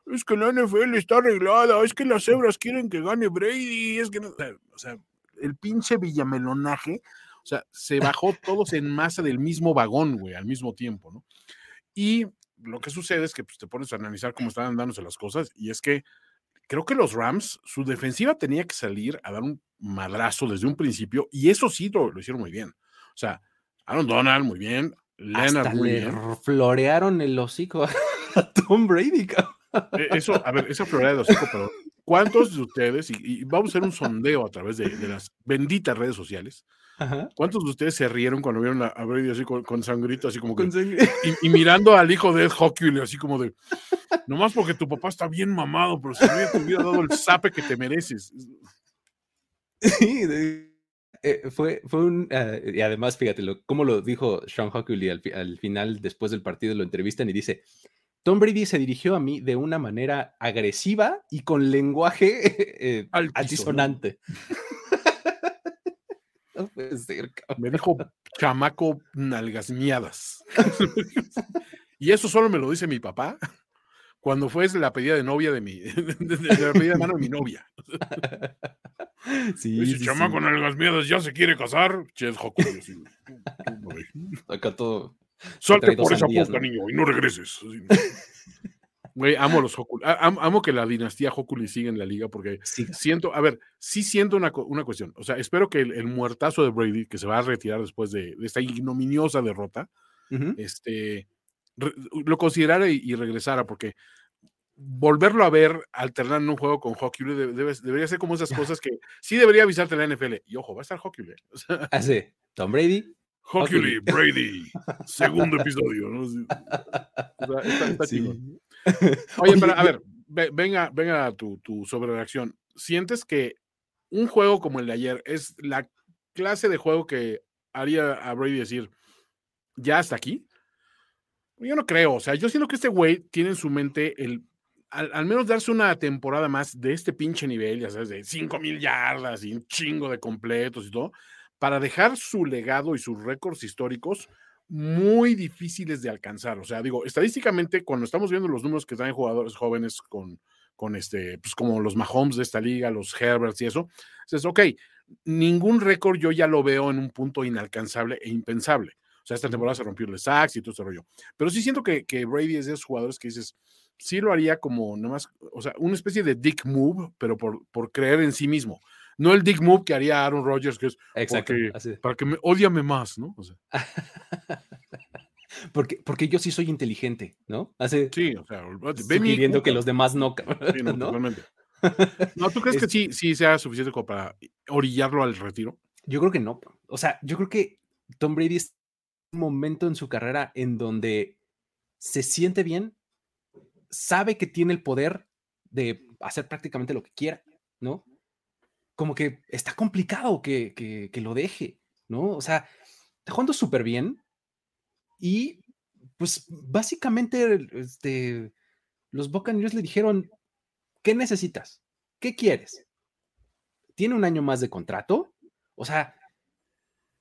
es que la NFL está arreglada, es que las cebras quieren que gane Brady, es que no, o sea, el pinche villamelonaje, o sea, se bajó todos en masa del mismo vagón, güey, al mismo tiempo, ¿no? Y lo que sucede es que pues, te pones a analizar cómo están dándose las cosas y es que creo que los Rams, su defensiva tenía que salir a dar un madrazo desde un principio y eso sí lo, lo hicieron muy bien. O sea, Aaron Donald muy bien, Leonard Hasta muy le bien. florearon el hocico (laughs) a Tom Brady. cabrón. Eh, Eso, a ver, esa florida de hocico, pero ¿cuántos de ustedes, y, y vamos a hacer un sondeo a través de, de las benditas redes sociales, Ajá. ¿cuántos de ustedes se rieron cuando vieron a, a Brady así con, con sangrito, así como que, y, y mirando al hijo de Ed Hockey, así como de, nomás porque tu papá está bien mamado, pero si no te hubiera dado el zape que te mereces. (laughs) Sí, de- eh, fue, fue un. eh, y además, fíjate, lo, cómo lo dijo Sean Huckley al, al final, después del partido, lo entrevistan y dice: Tom Brady se dirigió a mí de una manera agresiva y con lenguaje (laughs) eh, Altisonante. altisonante. (laughs) no puede ser, cabrón. Me dijo chamaco nalgas miadas. (laughs) y eso solo me lo dice mi papá cuando fue la pedida de novia de mi, de, de- de la pedida de mano de mi novia. Sí, Ese sí, chamaco sí. nalgas miadas ya se quiere casar. Así, güey. Acá todo. Salte por esa puerta, ¿no? niño, y no regreses. Así. (laughs) Güey, amo los Hokul. a- am- Amo que la dinastía Hokuli siga en la liga porque siga. siento, a ver, sí siento una, una cuestión. O sea, espero que el, el muertazo de Brady, que se va a retirar después de, de esta ignominiosa derrota, Ujú. este, re- lo considerara y, y regresara, porque volverlo a ver alternando un juego con Hockey debería ser como esas (laughs) cosas que sí debería avisarte la NFL. Y ojo, va a estar Hockey. O sea, Hace Tom Brady. Hockey Brady, segundo episodio. ¿no? Sí. (laughs) O sea, está- está Sí. chingón. (laughs) Oye, Oye, pero a ver, ve- venga, venga tu, tu sobrereacción. ¿Sientes que un juego como el de ayer es la clase de juego que haría a Brady decir, ya hasta aquí? Yo no creo, o sea, yo siento que este güey tiene en su mente el, al, al menos darse una temporada más de este pinche nivel, ya sabes, de 5 mil yardas y un chingo de completos y todo, para dejar su legado y sus récords históricos muy difíciles de alcanzar. O sea, digo, estadísticamente, cuando estamos viendo los números que traen jugadores jóvenes con, con este, pues como los Mahomes de esta liga, los Herberts y eso, dices, ok, ningún récord yo ya lo veo en un punto inalcanzable e impensable. O sea, esta temporada se rompió el sacks y todo ese rollo. Pero sí siento que, que Brady es de esos jugadores que dices, sí lo haría como nomás, o sea, una especie de dick move, pero por, por creer en sí mismo. No el dick move que haría Aaron Rodgers, que es Exacto. porque- así. para que me odiame más, ¿no? O sea, (laughs) Porque, porque yo sí soy inteligente, ¿no? Hace sí, o sea, IQ, que los demás no, Sí, no, ¿no? (laughs) No, ¿tú crees que Es- sí, sí sea suficiente como para orillarlo al retiro? Yo creo que no. O sea, yo creo que Tom Brady es un momento en su carrera en donde se siente bien, sabe que tiene el poder de hacer prácticamente lo que quiera, ¿no? Como que está complicado que, que- lo deje, ¿no? O sea, está jugando súper bien y pues básicamente este, los Buccaneers le dijeron, ¿qué necesitas? ¿Qué quieres? ¿Tiene un año más de contrato? O sea,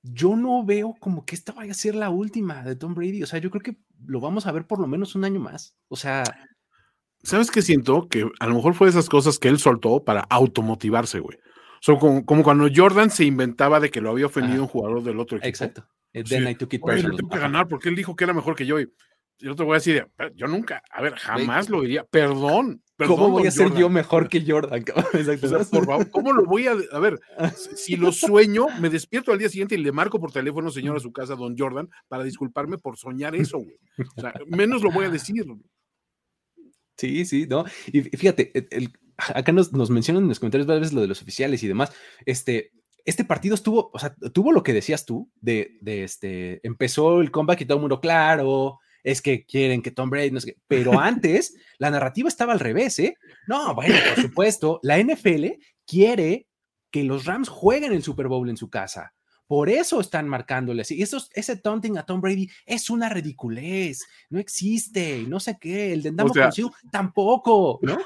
yo no veo como que esta vaya a ser la última de Tom Brady. O sea, yo creo que lo vamos a ver por lo menos un año más. O sea, ¿Sabes qué siento? Que a lo mejor fue de esas cosas que él soltó para automotivarse, güey. Sea, como, como cuando Jordan se inventaba de que lo había ofendido Ajá. un jugador del otro equipo. exacto. Eh, Sí, Then I took it Oye, tengo que ganar porque él dijo que era mejor que yo. Y yo te voy a decir, "Pero yo nunca, a ver, jamás lo diría. Perdón, perdón. ¿Cómo voy a ser Jordan". yo mejor que Jordan? Exacto. (laughs) O sea, por favor, ¿cómo lo voy a.? A ver, si- (laughs) si lo sueño, me despierto al día siguiente y le marco por teléfono, señor, a su casa, don Jordan, para disculparme por soñar eso, güey. O sea, menos lo voy a decir. Sí, sí, ¿no? Y fí- fíjate, el- el- acá nos, nos mencionan en los comentarios varias veces lo de los oficiales y demás. Este, este partido estuvo, o sea, tuvo lo que decías tú, de, de este, empezó el comeback y todo el mundo, claro, es que quieren que Tom Brady, no sé qué, pero (laughs) antes la narrativa estaba al revés, ¿eh? No, bueno, por supuesto, la NFL quiere que los Rams jueguen el Super Bowl en su casa. Por eso están marcándole así. Y esos- ese taunting a Tom Brady es una ridiculez. No existe. No sé qué. El de Ndamukong sea- Suh tampoco, ¿no?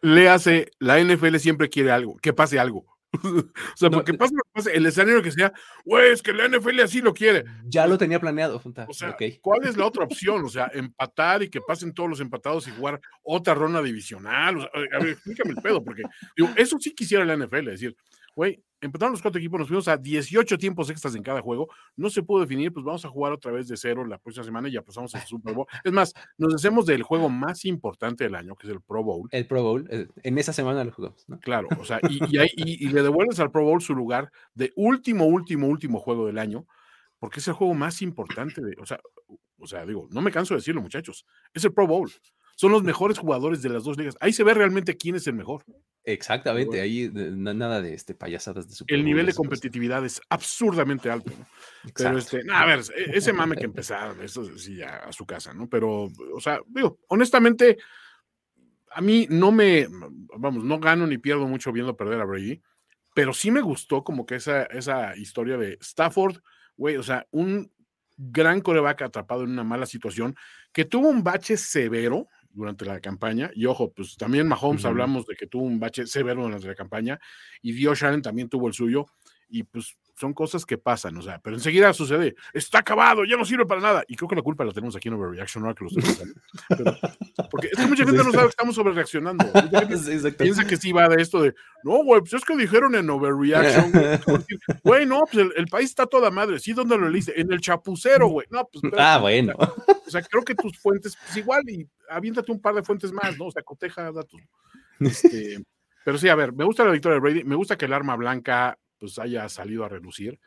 Le hace, la NFL siempre quiere algo, que pase algo. (laughs) o sea, No, porque pase lo que pase, el escenario que sea, güey, es que la NFL así lo quiere. Ya lo tenía planeado. Junta. O sea. ¿cuál es la otra opción? O sea, empatar y que pasen todos los empatados y jugar otra ronda divisional. O sea, a ver, explícame el pedo, porque digo, eso sí quisiera la NFL, es decir, güey, empataron los cuatro equipos, nos fuimos a 18 tiempos extras en cada juego, no se pudo definir, pues vamos a jugar otra vez de cero la próxima semana y ya pasamos al Super Bowl. Es más, nos hacemos del juego más importante del año, que es el Pro Bowl. El Pro Bowl. eh, En esa semana lo jugamos, ¿no? Claro, o sea, y, y, ahí- y- y le devuelves al Pro Bowl su lugar de último, último, último juego del año, porque es el juego más importante de, o sea, o sea, digo, no me canso de decirlo, muchachos, es el Pro Bowl. Son los mejores jugadores de las dos ligas. Ahí se ve realmente quién es el mejor. Exactamente. Bueno. Ahí na- nada de este payasadas de Super El nivel de competitividad es absurdamente alto, ¿no? Pero este, a ver, e- ese mame que empezaron, eso sí, ya a su casa, ¿no? Pero, o sea, digo, honestamente, a mí no me, vamos, no gano ni pierdo mucho viendo perder a Brady, pero sí me gustó como que esa, esa historia de Stafford, güey, o sea, un gran coreback atrapado en una mala situación, que tuvo un bache severo durante la campaña, y ojo, pues también Mahomes hablamos de que tuvo un bache severo durante la campaña, y Dio Shannon también tuvo el suyo, y pues son cosas que pasan, o sea, pero enseguida sucede, está acabado, ya no sirve para nada, y creo que la culpa la tenemos aquí en Overreaction, ahora que lo estoy pensando. Pero- porque es que mucha gente no sabe que estamos sobrereaccionando. (laughs) Piensa que sí va de esto de, no, güey, pues es que dijeron en Overreaction, güey". (laughs) No, pues el, el país está toda madre, sí, ¿dónde lo leíste? En el chapucero, güey, no, pues. (laughs) espérate, Ah, bueno. O sea, creo que tus fuentes, pues igual, y aviéntate un par de fuentes más, ¿no? O sea, coteja datos. Este, pero sí, a ver, me gusta la victoria de Brady, me gusta que el arma blanca pues haya salido a relucir.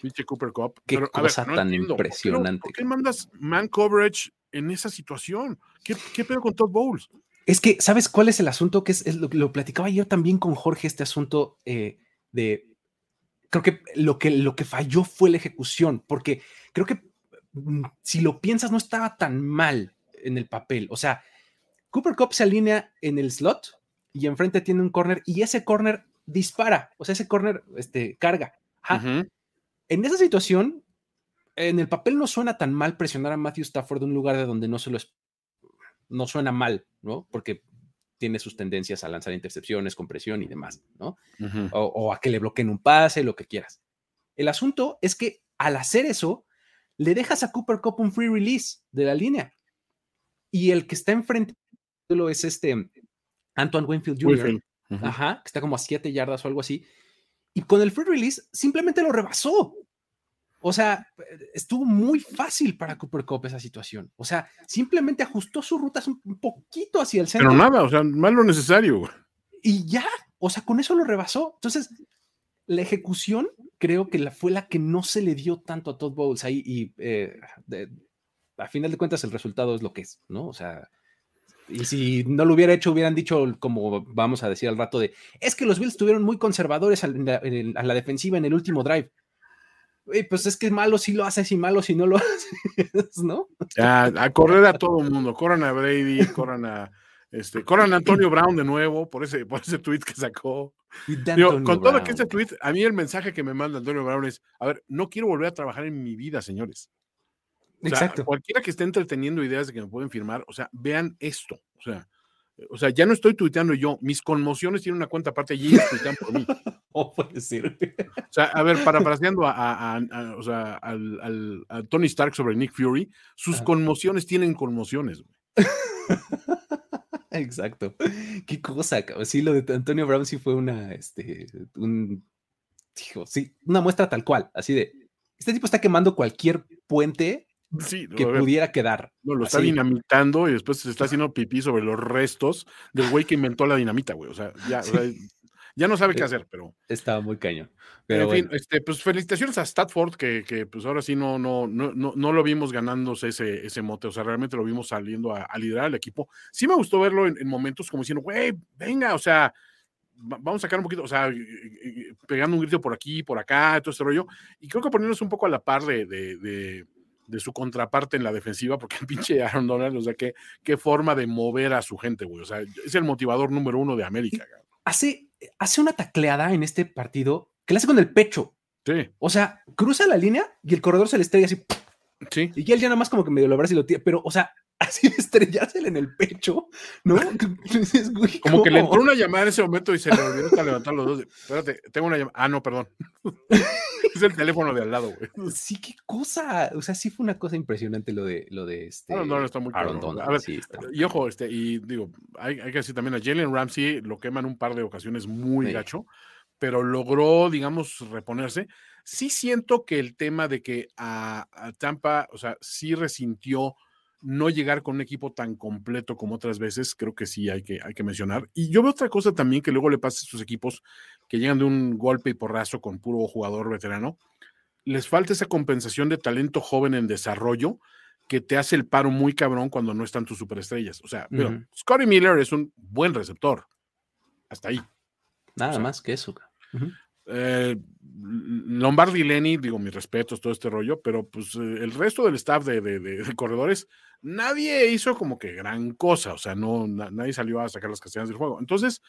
Pinche Cooper Cup. Qué pero, a cosa tan entiendo, ¿por qué no- impresionante. ¿Por qué mandas man coverage en esa situación? ¿Qué, qué pedo con Todd Bowles? Es que, ¿sabes cuál es el asunto? Que es, es lo, lo platicaba ayer también con Jorge, este asunto eh, de. Creo que lo, que lo que falló fue la ejecución, porque creo que mm, si lo piensas, no estaba tan mal en el papel. O sea, Cooper Cup se alinea en el slot y enfrente tiene un corner y ese corner dispara, o sea, ese corner este, carga. Ajá. En esa situación, en el papel no suena tan mal presionar a Matthew Stafford de un lugar de donde no se lo es, no suena mal, ¿no? Porque tiene sus tendencias a lanzar intercepciones con presión y demás, ¿no? O a que le bloqueen un pase, lo que quieras. El asunto es que al hacer eso, le dejas a Cooper Cup un free release de la línea. Y el que está enfrente es este Antoine Winfield Jr. Winfield. Ajá, que está como a 7 yardas o algo así. Y con el free release simplemente lo rebasó. O sea, estuvo muy fácil para Cooper Cup esa situación. O sea, simplemente ajustó sus rutas un, poquito hacia el centro Pero nada, o sea, más lo necesario. y ya. O sea, con eso lo rebasó. Entonces, la ejecución creo que la, fue la que no se le dio tanto a Todd Bowles ahí. Y eh, de- a final de cuentas, el resultado es lo que es, ¿no? O sea, y si no lo hubiera hecho, hubieran dicho, como vamos a decir al rato, de es que los Bills estuvieron muy conservadores la- a la defensiva en el último drive. Pues es que malo si lo haces y malo si no lo (laughs) haces, ¿no? A, a correr a todo el mundo. Corran a Brady, corran a. Este, corran a Antonio Brown de nuevo por ese, por ese tweet que sacó. Digo, con todo Brown. que ese tweet, a mí el mensaje que me manda Antonio Brown es: a ver, no quiero volver a trabajar en mi vida, señores. O sea, Exacto. cualquiera que esté entreteniendo ideas de que me pueden firmar, o sea, vean esto. O sea, o sea, ya no estoy tuiteando yo, mis conmociones tienen una cuenta aparte allí y tuitean por mí. (laughs) ¿Cómo puede ser? O sea, a ver, parafraseando a, a- a- a- o sea, al, al- a Tony Stark sobre Nick Fury, sus Ajá. conmociones tienen conmociones. güey. (laughs) Exacto. Qué cosa, cabrón. Sí, lo de Antonio Brown sí fue una, este, un, dijo, sí, una muestra tal cual, así de, este tipo está quemando cualquier puente Sí, que ver, pudiera quedar. no, lo está dinamitando y después se está haciendo pipí sobre los restos del güey que inventó la dinamita, güey. O sea, ya, o sea, ya no sabe qué Eh, hacer, pero. Estaba muy cañón. Pero en fin, bueno, este, pues felicitaciones a Statford, que, que, pues ahora sí no, no, no, no, no lo vimos ganándose ese, ese mote, o sea, realmente lo vimos saliendo a, a liderar al equipo. Sí me gustó verlo en, en momentos como diciendo, güey, venga, o sea, va- vamos a sacar un poquito, o sea, pegando un grito por aquí, por acá, todo ese rollo, y creo que poniéndose un poco a la par de, de, de- de su contraparte en la defensiva, porque el pinche Aaron Donald, o sea, qué, qué forma de mover a su gente, güey, o sea, es el motivador número uno de América. hace, hace una tacleada en este partido que le hace con el pecho. Sí, O sea, cruza la línea y el corredor se le estrella así. sí. Y él ya nada más como que medio lo abraza y lo tira. Pero, o sea, así de estrellársela en el pecho, ¿no? (laughs) Dices, güey, Como que le entró una llamada en ese momento y se le olvidó hasta levantar los dos. Espérate, tengo una llamada. Ah, no, perdón. (laughs) es el teléfono de al lado, güey. Sí, qué cosa. O sea, sí fue una cosa impresionante lo de lo de este. Aaron Donald está muy. Donald, A ver, sí, está Y ojo, este, y digo, hay, hay que decir también a Jalen Ramsey lo queman un par de ocasiones muy Sí. gacho, pero logró, digamos, reponerse. Sí siento que el tema de que a, a Tampa, o sea, sí resintió no llegar con un equipo tan completo como otras veces, creo que sí hay que, hay que mencionar. Y yo veo otra cosa también que luego le pasa a estos equipos que llegan de un golpe y porrazo con puro jugador veterano. Les falta esa compensación de talento joven en desarrollo que te hace el paro muy cabrón cuando no están tus superestrellas. O sea, pero Ujú. Scotty Miller es un buen receptor. Hasta ahí. Nada o sea, más que eso. Ujú. Eh, Lombardi y Lenny, digo, mis respetos, todo este rollo, pero pues eh, el resto del staff de, de- de- corredores, nadie hizo como que gran cosa, o sea, no, na- nadie salió a sacar las castañas del juego. Entonces,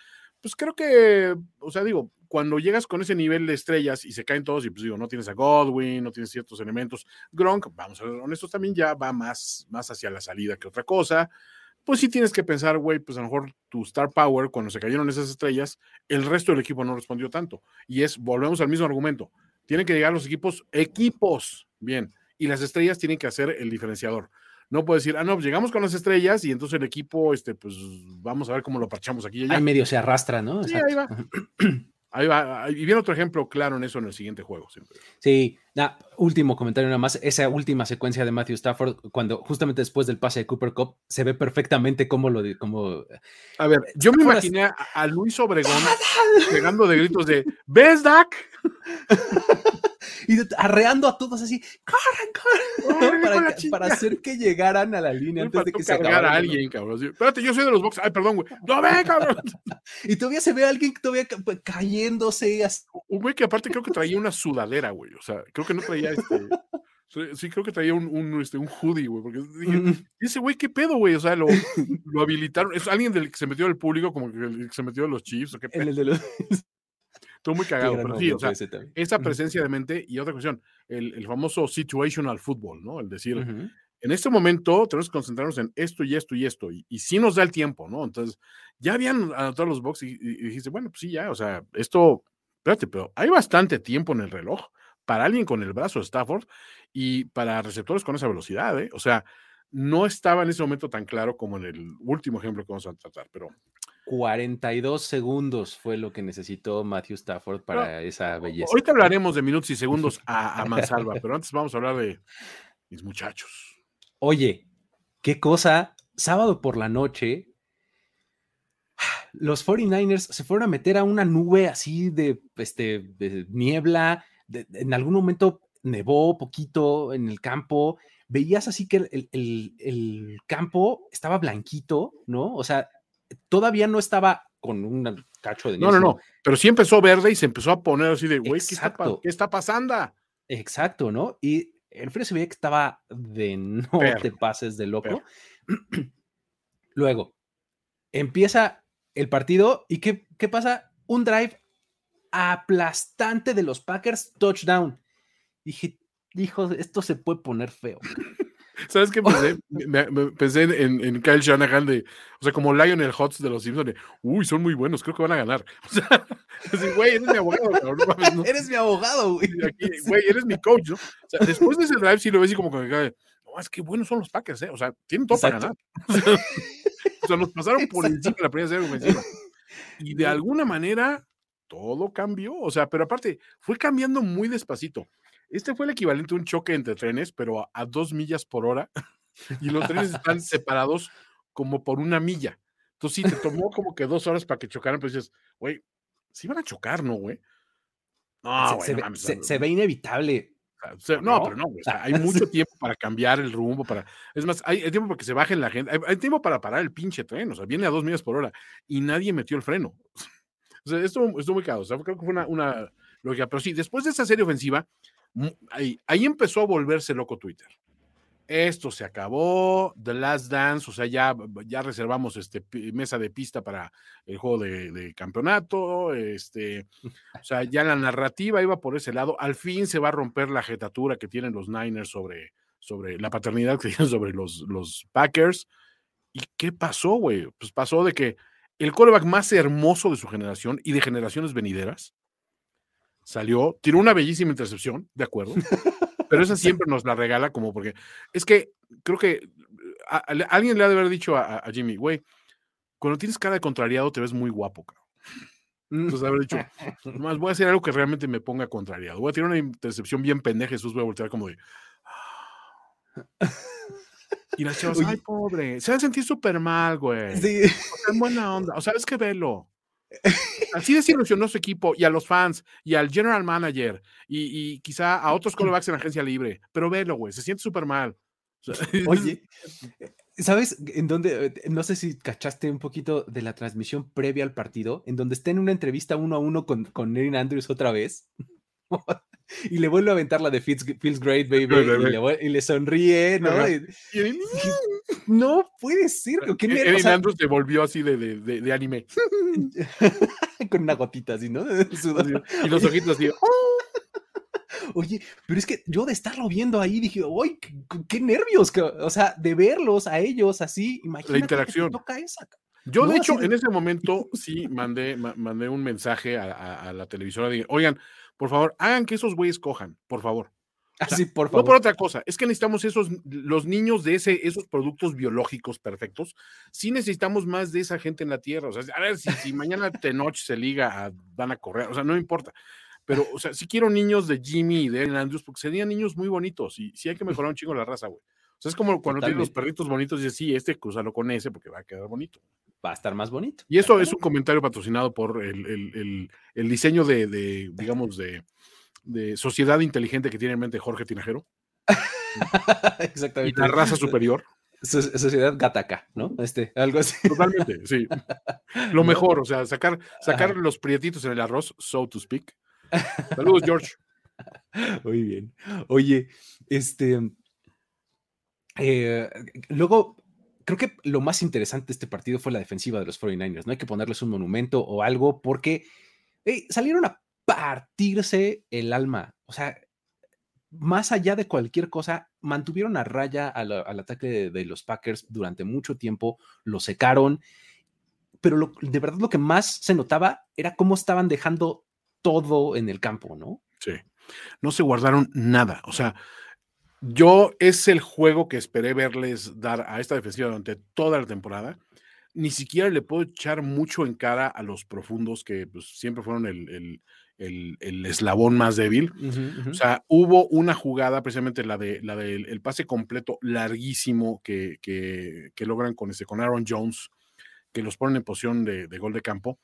pues creo que, o sea, digo, cuando llegas con ese nivel de estrellas y se caen todos, y pues digo, no tienes a Godwin, no tienes ciertos elementos, Gronk, vamos a ser honestos, también ya va más, más hacia la salida que otra cosa. Pues sí tienes que pensar, güey, pues a lo mejor tu star power, cuando se cayeron esas estrellas, el resto del equipo no respondió tanto. Y es, volvemos al mismo argumento, tienen que llegar los equipos, equipos, bien, y las estrellas tienen que hacer el diferenciador. No puedes decir, ah, no, pues llegamos con las estrellas y entonces el equipo, este, pues vamos a ver cómo lo parchamos aquí y allá. Ahí medio se arrastra, ¿no? Sí, Exacto. ahí va. (clears throat) Ahí va. Y viene otro ejemplo claro en eso en el siguiente juego. siempre. Sí, último comentario nada más. Esa última secuencia de Matthew Stafford, cuando justamente después del pase de Cooper Cup, se ve perfectamente cómo lo cómo A ver, yo me imaginé a Luis Obregón (laughs) pegando de gritos de ¿Ves, Dak? (laughs) y arreando a todos así, corran, corran, para, que- para hacer que llegaran a la línea antes de que se acabara. a alguien, cabrón. Espérate, yo soy de los box. Ay, perdón, güey. No, ve, cabrón. (laughs) Y todavía se ve a alguien todavía pues, cayéndose así. Un güey que aparte creo que traía una sudadera, güey. O sea, creo que no traía este. Sí, creo que traía un, un, este, un hoodie, güey, porque dije, Mm, "¿Y ese güey, ¿qué pedo, güey? O sea, lo, (laughs) lo habilitaron. Es alguien del que se metió del público, como que el que se metió de los Chiefs, o qué En pedo. el de los. Estuvo muy cagado, pero sí, o sea, esa presencia de mente y otra cuestión, el, el famoso situational football, ¿no? El decir, Ujú. en este momento tenemos que concentrarnos en esto y esto y esto, y, y sí nos da el tiempo, ¿no? Entonces, ya habían anotado los box y, y- y dijiste, bueno, pues sí, ya, o sea, esto, espérate, pero hay bastante tiempo en el reloj para alguien con el brazo de Stafford y para receptores con esa velocidad, ¿eh? O sea, no estaba en ese momento tan claro como en el último ejemplo que vamos a tratar, pero 42 segundos fue lo que necesitó Matthew Stafford para esa belleza. ahorita hablaremos de minutos y segundos a, a mansalva, (laughs) pero antes vamos a hablar de mis muchachos. Oye, qué cosa, sábado por la noche, los 49ers se fueron a meter a una nube así de, este, de niebla, de- de- en algún momento nevó poquito en el campo, veías así que el, el- el campo estaba blanquito, ¿no? O sea, todavía no estaba con un cacho de No, no, no, pero sí empezó verde y se empezó a poner así de, güey, ¿qué, está qué pasando? Exacto, ¿no? Y el frío se veía que estaba de no te pases de loco. (clears throat) Luego, empieza el partido y ¿qué, qué pasa? Un drive aplastante de los Packers, touchdown. Dije, hijo, esto se puede poner feo. ¿Sabes qué pensé? (laughs) Me- me- pensé en, en- Kyle Shanahan de, o sea, como Lionel Hutz de los Simpsons, de, uy, son muy buenos, creo que van a ganar. (laughs) O sea, así, güey, eres mi abogado, cabrón, no Eres mi abogado, güey. aquí, (laughs) güey, eres mi coach, ¿no? O sea, después de ese drive sí lo ves y como que, no, es que buenos son los Packers, ¿eh? O sea, tienen todo para ganar. Exacto. O sea, nos pasaron por Exacto. encima la primera serie ofensiva. Y de alguna manera todo cambió. O sea, pero aparte, fue cambiando muy despacito. Este fue el equivalente a un choque entre trenes, pero a, a dos millas por hora. (laughs) Y los trenes están (laughs) separados como por una milla. Entonces, sí, te tomó como que dos horas para que chocaran, pero dices, güey, sí van a chocar, ¿no, güey? No, se, güey, se no mames, se- se ve inevitable. o sea, no, ¿no? pero no, güey, o sea, (laughs) hay mucho tiempo para cambiar el rumbo, para... Es más, hay, hay tiempo para que se bajen la gente, hay, hay tiempo para parar el pinche tren, o sea, viene a dos millas por hora y nadie metió el freno. O sea, esto estuvo muy caro, o sea, creo que fue una, una lógica, pero sí, después de esa serie ofensiva, ahí, empezó a volverse loco Twitter. Esto se acabó, The Last Dance, o sea, ya, ya reservamos este, mesa de pista para el juego de, campeonato, este, o sea, ya la narrativa iba por ese lado. Al fin se va a romper la jetatura que tienen los Niners sobre, sobre la paternidad que tienen sobre los, los Packers. ¿Y qué pasó, güey? Pues pasó de que el quarterback más hermoso de su generación y de generaciones venideras salió, tiró una bellísima intercepción, de acuerdo, (laughs) pero esa siempre nos la regala como porque es que creo que a- a- alguien le ha de haber dicho a, a Jimmy, güey, cuando tienes cara de contrariado te ves muy guapo, cabrón. Entonces haber dicho, más voy a hacer algo que realmente me ponga contrariado. Voy a tirar una intercepción bien pendeja, Jesús, voy a voltear como de. "Ah". Y las chavas, Oye. ay, pobre, se va a sentir súper mal, güey. Sí. O sea, en buena onda. O sea, es que velo. Así desilusionó su equipo y a los fans y al general manager y, y quizá a otros callbacks en agencia libre. Pero velo, güey, se siente súper mal. (laughs) Oye, ¿sabes en dónde? eh, No sé si cachaste un poquito de la transmisión previa al partido, en donde está en una entrevista uno a uno con, con Erin Andrews otra vez. (laughs) y le vuelve a aventar la de Feels, feels Great, baby. Y, le, y le sonríe, ¿no? Y- y (laughs) no puede ser. ¿qué Erin nervios? O sea, Andrews se volvió así de, de, de- de anime. (laughs) con una gotita así, ¿no? Y los ojitos así. (laughs) Oye, pero es que yo de estarlo viendo ahí dije, ¡ay, qué, qué nervios! que- o sea, de verlos a ellos así, imagínate. que te interacción. toca esa, Yo, de hecho, de- en ese momento sí mandé, ma- mandé un mensaje a, a- a la televisora de, oigan, por favor, hagan que esos güeyes cojan, por favor. sea, Así, por No favor. por otra cosa, es que necesitamos esos, los niños de ese, esos productos biológicos perfectos, sí necesitamos más de esa gente en la tierra. O sea, a ver, si, si mañana Tenoch se liga, a- van a correr, o sea, no importa. Pero, o sea, sí quiero niños de Jimmy y de Andrews, porque serían niños muy bonitos y sí hay que mejorar un chingo la raza, güey. O sea, es como cuando tienes los perritos bonitos y dices, sí, este cruzalo con ese porque va a quedar bonito. Va a estar más bonito. Y eso es un comentario patrocinado por el, el- el- el diseño de, de, digamos, de, de sociedad inteligente que tiene en mente Jorge Tinajero (laughs) y Exactamente. la raza superior. So- Sociedad Gataca, ¿no? Este, algo así. Totalmente, sí. (laughs) Lo mejor, o sea, sacar, sacar Ajá. los prietitos en el arroz, so to speak. Saludos, George. (laughs) Muy bien. Oye, este. eh, luego, creo que lo más interesante de este partido fue la defensiva de los 49ers. No hay que ponerles un monumento o algo porque hey, salieron a partirse el alma. O sea, más allá de cualquier cosa, mantuvieron a raya al, al ataque de, de los Packers durante mucho tiempo, lo secaron, pero lo- de verdad lo que más se notaba era cómo estaban dejando todo en el campo, ¿no? Sí. No se guardaron nada. O sea, yo es el juego que esperé verles dar a esta defensiva durante toda la temporada. Ni siquiera le puedo echar mucho en cara a los profundos que pues, siempre fueron el, el- el- el eslabón más débil. O sea, hubo una jugada, precisamente la de la del el pase completo larguísimo que, que, que logran con ese, con Aaron Jones, que los ponen en posición de, de gol de campo,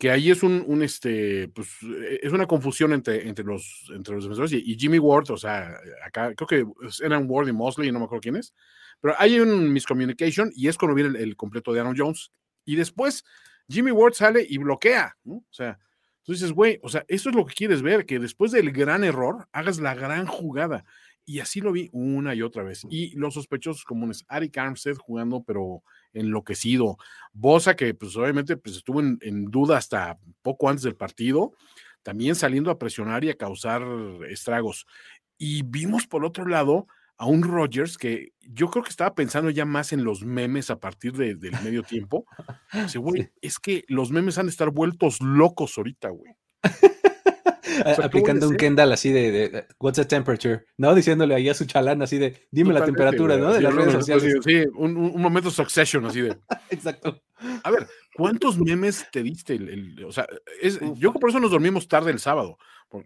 que ahí es un, un, este, pues, eh, es una confusión entre, entre los entre los defensores y, y Jimmy Ward, o sea, acá creo que eran Ward y Mosley, no me acuerdo quién es, pero hay un miscommunication y es cuando viene el, el completo de Aaron Jones. Y después Jimmy Ward sale y bloquea, ¿no? O sea, tú dices, güey, o sea, eso es lo que quieres ver, que después del gran error hagas la gran jugada. Y así lo vi una y otra vez. Y los sospechosos comunes, Ari Armstead jugando, pero enloquecido. Bosa, que pues obviamente pues, estuvo en, en duda hasta poco antes del partido, también saliendo a presionar y a causar estragos. Y vimos por otro lado a un Rogers que yo creo que estaba pensando ya más en los memes a partir de- del medio tiempo. Dice, (laughs) güey, Sí. es que los memes han de estar vueltos locos ahorita, güey. (laughs) (laughs) A- sea, aplicando ¿cómo un? Kendall así de, de- de, what's the temperature, ¿no? Diciéndole ahí a su chalán así de dime la temperatura, ¿no? De las redes sociales. Sí, un, momento succession, así de. (laughs) Exacto. A ver, ¿cuántos memes te diste? El, el- o sea, es- yo por eso nos dormimos tarde el sábado.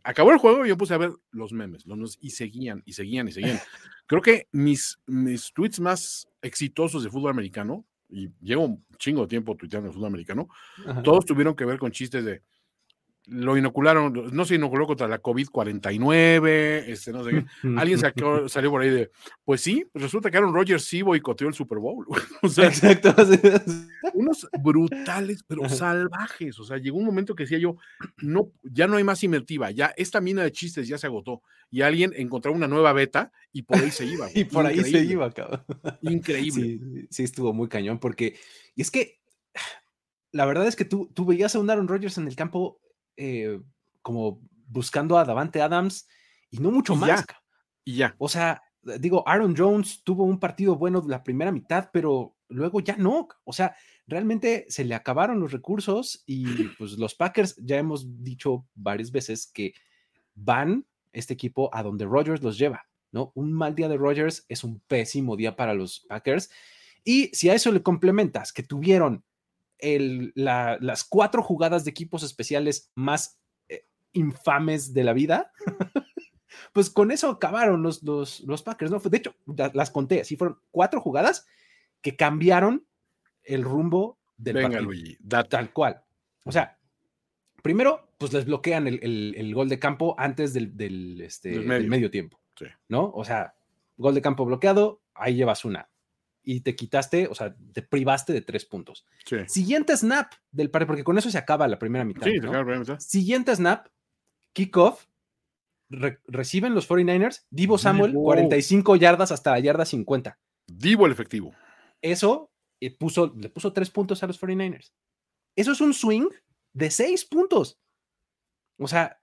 Acabó el juego y yo puse a ver los memes, los memes, y seguían, y seguían, y seguían. (laughs) Creo que mis, mis tweets más exitosos de fútbol americano, y llevo un chingo de tiempo tuiteando de fútbol americano, Ajá. todos tuvieron que ver con chistes de lo inocularon, no se inoculó contra la COVID-49, este, no sé qué. Alguien (laughs) sacó, salió por ahí de, pues sí, resulta que Aaron Rodgers sí boicoteó el Super Bowl. (laughs) O sea, Exacto. (laughs) unos brutales, pero salvajes. O sea, llegó un momento que decía yo, no, ya no hay más inventiva, ya esta mina de chistes ya se agotó. Y alguien encontró una nueva beta y por ahí se iba. Y por ahí se Increíble, iba, cabrón. Increíble. Sí, sí, estuvo muy cañón porque, y es que la verdad es que tú, tú veías a un Aaron Rodgers en el campo eh, como buscando a Davante Adams y no mucho Y más. ya. Y ya. O sea, digo, Aaron Jones tuvo un partido bueno la primera mitad, pero luego ya no. O sea, realmente se le acabaron los recursos y (clears throat) pues los Packers ya hemos dicho varias veces que van este equipo a donde Rodgers los lleva, ¿no? Un mal día de Rodgers es un pésimo día para los Packers. Y si a eso le complementas que tuvieron el- la- las cuatro jugadas de equipos especiales más eh, infames de la vida, (laughs) pues con eso acabaron los, los, los Packers, ¿no? De hecho, la- las conté, así fueron cuatro jugadas que cambiaron el rumbo del Venga, partido. Luigi, date. Tal cual. O sea, primero, pues les bloquean el, el- el gol de campo antes del, del, este, del medio. medio. tiempo. Sí. ¿No? O sea, gol de campo bloqueado, ahí llevas una. Y te quitaste, o sea, te privaste de tres puntos. Sí, Siguiente snap del partido, porque con eso se acaba la primera mitad. sí, ¿no? acabo de preguntar. Siguiente snap, kickoff, re- reciben los 49ers, Divo Samuel, Divo. 45 yardas hasta la yarda 50. Divo el efectivo. Eso eh, puso, le puso tres puntos a los 49ers. Eso es un swing de seis puntos. O sea,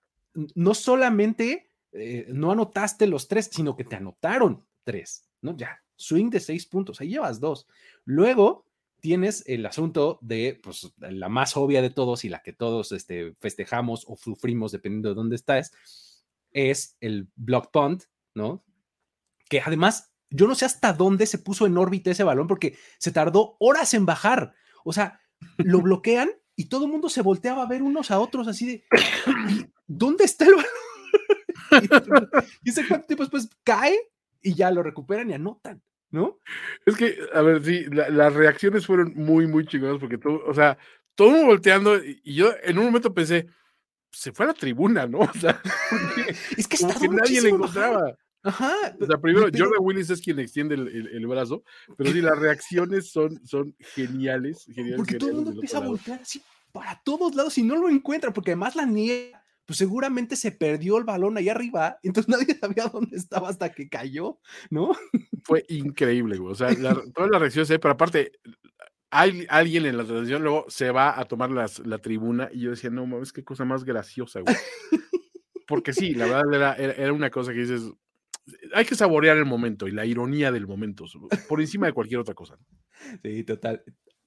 no solamente eh, no anotaste los tres, sino que te anotaron tres, ¿no? Ya, swing de seis puntos, ahí llevas dos. Luego tienes el asunto de, pues, la más obvia de todos y la que todos este, festejamos o sufrimos dependiendo de dónde estás, es el block punt, ¿no? Que además, yo no sé hasta dónde se puso en órbita ese balón porque se tardó horas en bajar. O sea, lo bloquean y todo el mundo se volteaba a ver unos a otros así de, "¿Y ¿dónde está el balón? (laughs) (laughs) y ese tiempo después cae y ya lo recuperan y anotan, ¿no? Es que, a ver, sí, la- las reacciones fueron muy, muy chingonas porque todo, o sea, todo el mundo volteando y, y yo en un momento pensé, se fue a la tribuna, ¿no? (laughs) O sea, (laughs) Es que como que nadie le encontraba. Ajá. O sea, primero, pero- Jordan Willis es quien extiende el, el- el brazo, pero sí, las reacciones son, son geniales, geniales. Porque todo el mundo empieza a voltear así para todos lados y no lo encuentra, porque además la niega pues seguramente se perdió el balón ahí arriba, entonces nadie sabía dónde estaba hasta que cayó, ¿no? Fue increíble, güey. O sea, la, (laughs) todas las reacciones, pero aparte, hay alguien en la televisión luego se va a tomar las, la tribuna y yo decía, no mames, qué cosa más graciosa, güey. Porque sí, la verdad era, era, era una cosa que dices, hay que saborear el momento y la ironía del momento, por encima de cualquier otra cosa. Sí, total.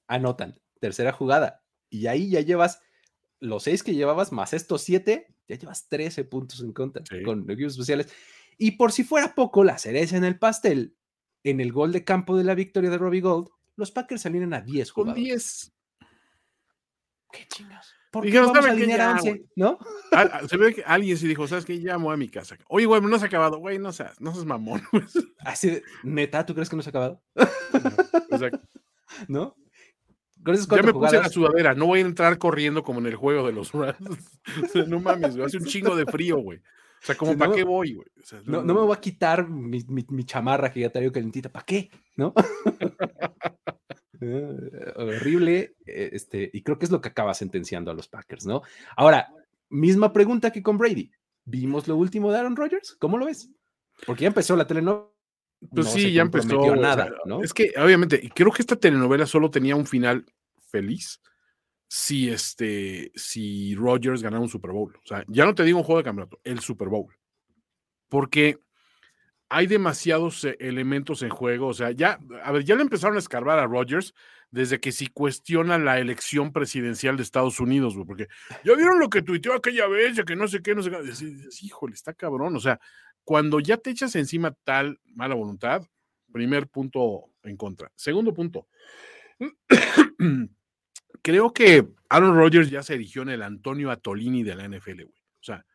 Anotan, tercera jugada, y ahí ya llevas los seis que llevabas más estos siete, ya llevas 13 puntos en contra Sí. con equipos especiales. Y por si fuera poco, la cereza en el pastel, en el gol de campo de la victoria de Robbie Gold, los Packers salieron a 10 Con jugadores. 10. ¿Qué chingas? ¿Por qué Dijeron, vamos a "¿Saben qué? alinear a Ya, 11? güey". ¿No? Se ve que alguien sí dijo, ¿sabes qué? Ya voy a mi casa. Oye, güey, no se ha acabado. Güey, no seas, no seas mamón. (laughs) Así de, neta, ¿tú crees que no se ha acabado? O sea, ¿no? Ya me puse la sudadera. No voy a entrar corriendo como en el juego de los Rams. (laughs) O sea, no mames, güey. Hace un chingo de frío, güey. O sea, como Sí, para no. qué voy, güey. O sea, no, no me voy a quitar mi, mi- mi chamarra que ya traigo calentita. ¿Para qué? ¿No? (laughs) Eh, horrible. eh, Este, y creo que es lo que acaba sentenciando a los Packers, ¿no? Ahora, misma pregunta que con Brady. ¿Vimos lo último de Aaron Rodgers? ¿Cómo lo ves? Porque ya empezó la telenovela. Pues no sí, se ya empezó. o sea, ¿no? Es que, obviamente, y creo que esta telenovela solo tenía un final feliz si este, si Rogers ganaba un Super Bowl. O sea, ya no te digo un juego de campeonato, el Super Bowl. Porque hay demasiados eh, elementos en juego. O sea, ya, a ver, ya le empezaron a escarbar a Rogers desde que si cuestiona la elección presidencial de Estados Unidos, porque ya vieron lo que tuiteó aquella vez, ya que no sé qué, no sé qué. Híjole, está cabrón. O sea, cuando ya te echas encima tal mala voluntad, primer punto en contra. Segundo punto, (clears throat) creo que Aaron Rodgers ya se erigió en el Antonio Atolini de la NFL, güey. O sea,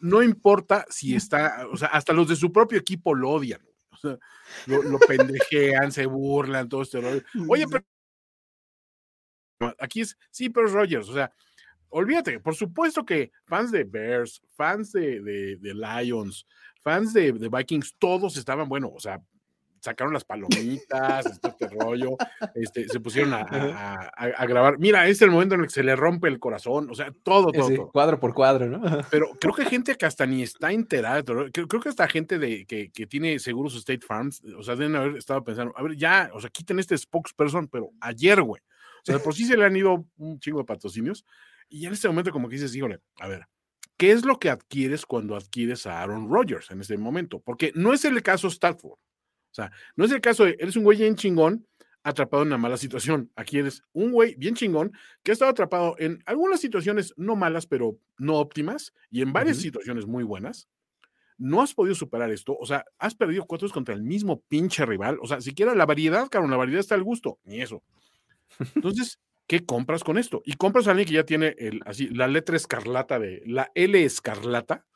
no importa si (laughs) está, o sea, hasta los de su propio equipo lo odian. güey. O sea, lo, lo pendejean, se burlan, todo este rollo. Oye, (laughs) pero aquí es, sí, pero es Rodgers, o sea, olvídate, por supuesto que fans de Bears, fans de, de- de Lions, fans de, de Vikings, todos estaban, bueno, o sea, sacaron las palomitas, este, rollo, este, se pusieron a, a- a- a grabar. Mira, este es el momento en el que se le rompe el corazón, o sea, todo, todo, cuadro por cuadro, ¿no? Pero creo que gente que hasta ni está enterada, creo, creo que hasta gente de, que, que tiene seguros State Farms, o sea, deben haber estado pensando, a ver, ya, o sea, quiten este spokesperson, pero ayer, güey. O sea, por sí se le han ido un chingo de patrocinios, y en este momento como que dices, híjole, a ver, ¿qué es lo que adquieres cuando adquieres a Aaron Rodgers en este momento? Porque no es el caso Stafford. O sea, no es el caso de, eres un güey bien chingón atrapado en una mala situación. Aquí eres un güey bien chingón que ha estado atrapado en algunas situaciones no malas, pero no óptimas, y en varias situaciones muy buenas. No has podido superar esto, o sea, has perdido cuatro contra el mismo pinche rival, o sea, siquiera la variedad, cabrón, la variedad está al gusto, ni eso. (laughs) Entonces, ¿qué compras con esto? Y compras a alguien que ya tiene el, así, la letra escarlata de, la L escarlata,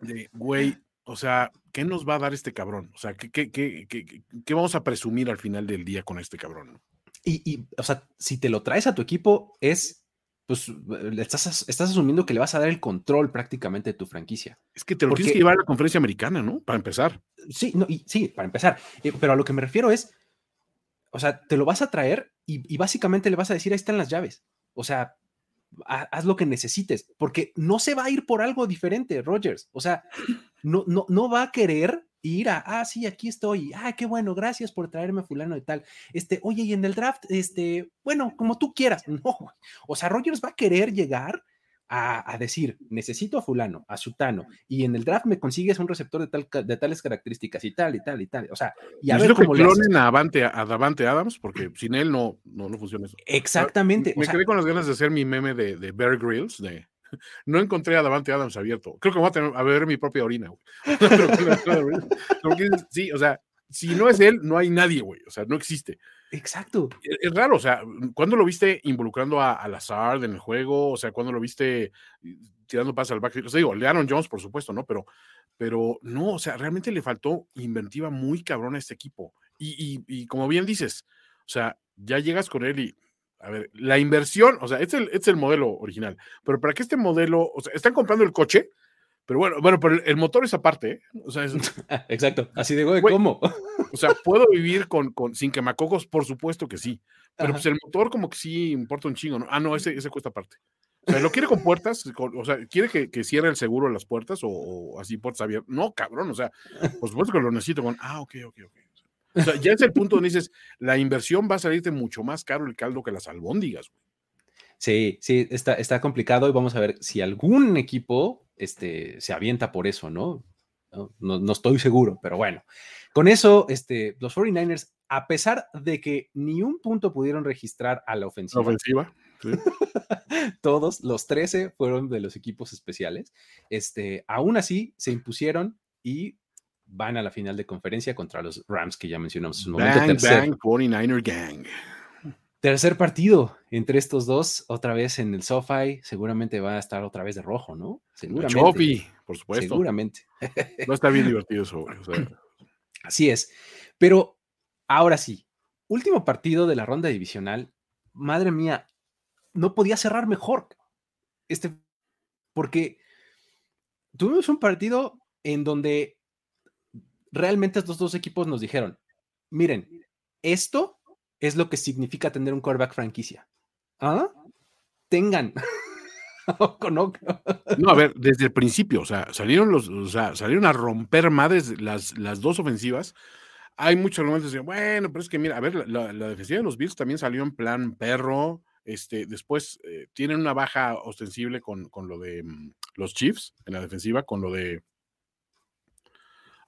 de, güey, o sea, ¿qué nos va a dar este cabrón? O sea, ¿qué, qué, qué, qué- vamos a presumir al final del día con este cabrón? no? Y, y, o sea, si te lo traes a tu equipo, es, pues, estás, estás asumiendo que le vas a dar el control prácticamente de tu franquicia. Es que te lo tienes que llevar a la conferencia americana, ¿no? Para empezar. Sí, no, y, sí, para empezar. Eh, pero a lo que me refiero es, o sea, te lo vas a traer y, y básicamente le vas a decir, ahí están las llaves. O sea, ha- haz lo que necesites, porque no se va a ir por algo diferente, Rogers. O sea, no, no, no va a querer ir a, ah, sí, aquí estoy, ah, qué bueno, gracias por traerme a fulano de tal. Este, oye, y en el draft, este, bueno, como tú quieras. (laughs) No, o sea, Rogers va a querer llegar a, a decir, necesito a fulano, a sutano, y en el draft me consigues un receptor de, tal, de tales características y tal, y tal, y tal. O sea, y a ver Necesito que cómo haces. clonen a, Davante, a Davante Adams, porque sin él no, no, no funciona eso. Exactamente. Me sea, quedé con las ganas de hacer mi meme de, de Bear Grylls, de (laughs) no encontré a Davante Adams abierto. Creo que voy a tener a ver mi propia orina, güey. (laughs) Sí, o sea, si no es él, no hay nadie, güey. O sea, no existe. exacto. Es, es raro, o sea, ¿cuándo lo viste involucrando a, a Lazard en el juego? O sea, ¿cuándo lo viste tirando pases al backfield? O sea, digo, le Aaron Jones, por supuesto, ¿no? Pero, pero no, o sea, realmente le faltó inventiva muy cabrón a este equipo. Y, y, y como bien dices, o sea, ya llegas con él y, a ver, la inversión, o sea, este es el, este es el modelo original, pero para que este modelo, o sea, están comprando el coche, pero bueno, bueno, pero el, motor es aparte, ¿eh? O sea, es, (laughs) Exacto. Así de, Güey, ¿cómo? (laughs) o sea, ¿puedo vivir con, con, sin quemacocos? Por supuesto que sí. Pero Ajá. pues el motor como que sí importa un chingo, ¿no? Ah, no, ese, ese cuesta aparte. O sea, ¿lo quiere con puertas? Con- o sea, ¿quiere que, que cierre el seguro las puertas o, o así puertas abiertas? No, cabrón, o sea, por supuesto que lo necesito con, ah, ok, ok, ok. O sea, ya es el punto donde dices, la inversión va a salirte mucho más caro el caldo que las albóndigas, güey. Sí, sí, está, está complicado y vamos a ver si algún equipo este, se avienta por eso, ¿no? No, no- no estoy seguro, pero bueno. Con eso, este, los 49ers, a pesar de que ni un punto pudieron registrar a la La ofensiva, ofensiva. sí. (laughs) todos los 13 fueron de los equipos especiales, este, aún así se impusieron y van a la final de conferencia contra los Rams que ya mencionamos en su momento. Bang, tercer, bang, 49er gang. Tercer partido entre estos dos, otra vez en el SoFi, seguramente va a estar otra vez de rojo, ¿no? Seguramente. Chopi, por supuesto. Seguramente. A estar bien (laughs) divertido eso, güey. O sea, Así es. Pero ahora sí, último partido de la ronda divisional. Madre mía, no podía cerrar mejor. Este, porque tuvimos un partido en donde realmente estos dos equipos nos dijeron: miren, esto es lo que significa tener un quarterback franquicia. ¿Ah? Tengan. (laughs) No. A ver, desde el principio, o sea, salieron los, o sea, salieron a romper madres las, las dos ofensivas. Hay muchos argumentos de, bueno, pero es que mira, a ver, la, defensiva de los Bills también salió en plan perro. Este, después eh, tienen una baja ostensible con, con lo de mm, los Chiefs en la defensiva, con lo de.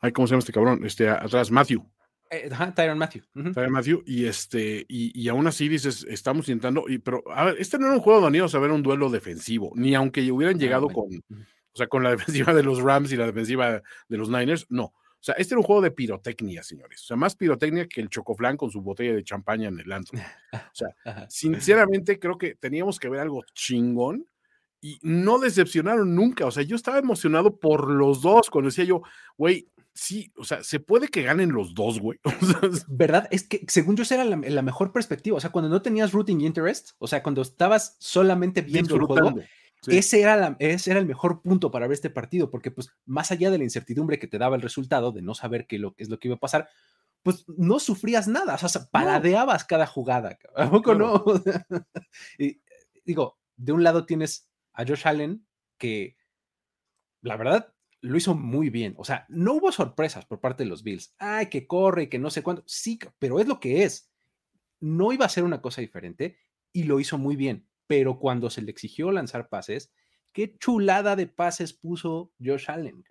Ay, ¿cómo se llama este cabrón? Este, atrás, Matthew. Eh, ajá, Tyron Matthew. Tyrann Matthew, y este, y, y aún así dices, estamos intentando, y, pero a ver, este no era un juego donde íbamos a ver un duelo defensivo, ni aunque hubieran llegado con, o sea, con la (laughs) defensiva de los Rams y la defensiva de los Niners, no. O sea, este era un juego de pirotecnia, señores. O sea, más pirotecnia que el Chocoflán con su botella de champaña en el antro. O sea, (laughs) sinceramente creo que teníamos que ver algo chingón y no decepcionaron nunca. O sea, yo estaba emocionado por los dos cuando decía yo, güey, sí, o sea, se puede que ganen los dos, güey. (laughs) O sea, ¿Verdad? Es que según yo esa era la, la mejor perspectiva. O sea, cuando no tenías rooting interest, o sea, cuando estabas solamente viendo el juego. Sí. ese, era la- ese era el mejor punto para ver este partido, porque pues más allá de la incertidumbre que te daba el resultado, de no saber qué lo, es lo que iba a pasar, pues no sufrías nada, o sea, paladeabas cada jugada. ¿A poco no? (laughs) y, digo, de un lado tienes a Josh Allen, que la verdad lo hizo muy bien. O sea, no hubo sorpresas por parte de los Bills. Ay, que corre que no sé cuánto. Sí, pero es lo que es. No iba a ser una cosa diferente y lo hizo muy bien. Pero cuando se le exigió lanzar pases, qué chulada de pases puso Josh Allen.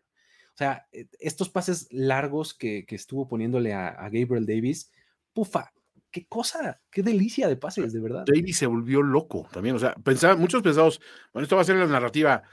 O sea, eh, estos pases largos que, que estuvo poniéndole a, a Gabriel Davis, pufa, qué cosa, qué delicia de pases, de verdad. Davis se volvió loco también. O sea, pensaba, muchos pensamos, bueno, esto va a ser la narrativa.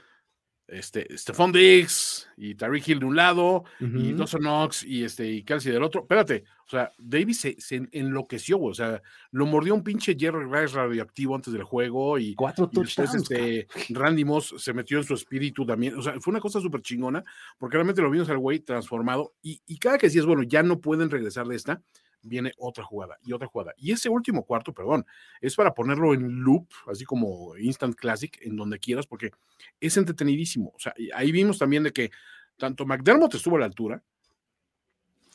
Este, Stephon Diggs y Tariq Hill de un lado, y. Dawson Knox y este y Kelsey del otro. Espérate, o sea, Davis se, se enloqueció, güey. O sea, lo mordió un pinche Jerry Rice radioactivo antes del juego y, Cuatro y después este, Randy Moss se metió en su espíritu también. O sea, fue una cosa súper chingona, porque realmente lo vimos al güey transformado. Y, y cada que decías, bueno, ya no pueden regresar de esta, viene otra jugada y otra jugada. Y ese último cuarto, perdón, es para ponerlo en loop, así como Instant Classic, en donde quieras, porque es entretenidísimo. O sea, ahí vimos también de que tanto McDermott estuvo a la altura,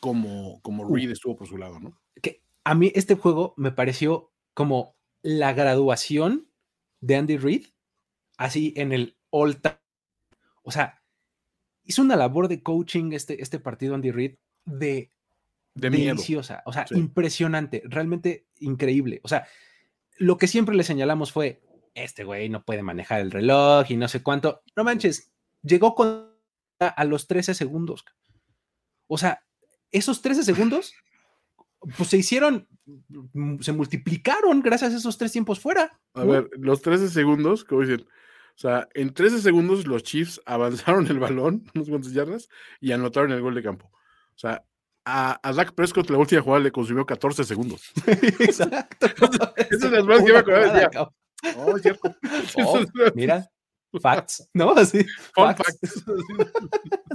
como, como Uh. Reed estuvo por su lado, ¿no? que a mí este juego me pareció como la graduación de Andy Reid, así en el all time. O sea, hizo una labor de coaching este, este partido Andy Reid de, De miedo. deliciosa, o sea, Sí. impresionante, realmente increíble. O sea, lo que siempre le señalamos fue, este güey no puede manejar el reloj y no sé cuánto. No manches, llegó con a los 13 segundos. O sea, esos 13 segundos, pues se hicieron, se multiplicaron gracias a esos tres tiempos fuera. A ver, los 13 segundos, como dicen, o sea, en 13 segundos los Chiefs avanzaron el balón, (laughs) unos cuantos yardas, y anotaron el gol de campo. O sea, a, a Dak Prescott la última jugada le consumió 14 segundos. (laughs) Exacto. Esas son las más que me acordaba. Oh, es cierto. (laughs) Oh, (laughs) mira, facts, ¿no? Así, facts. fact.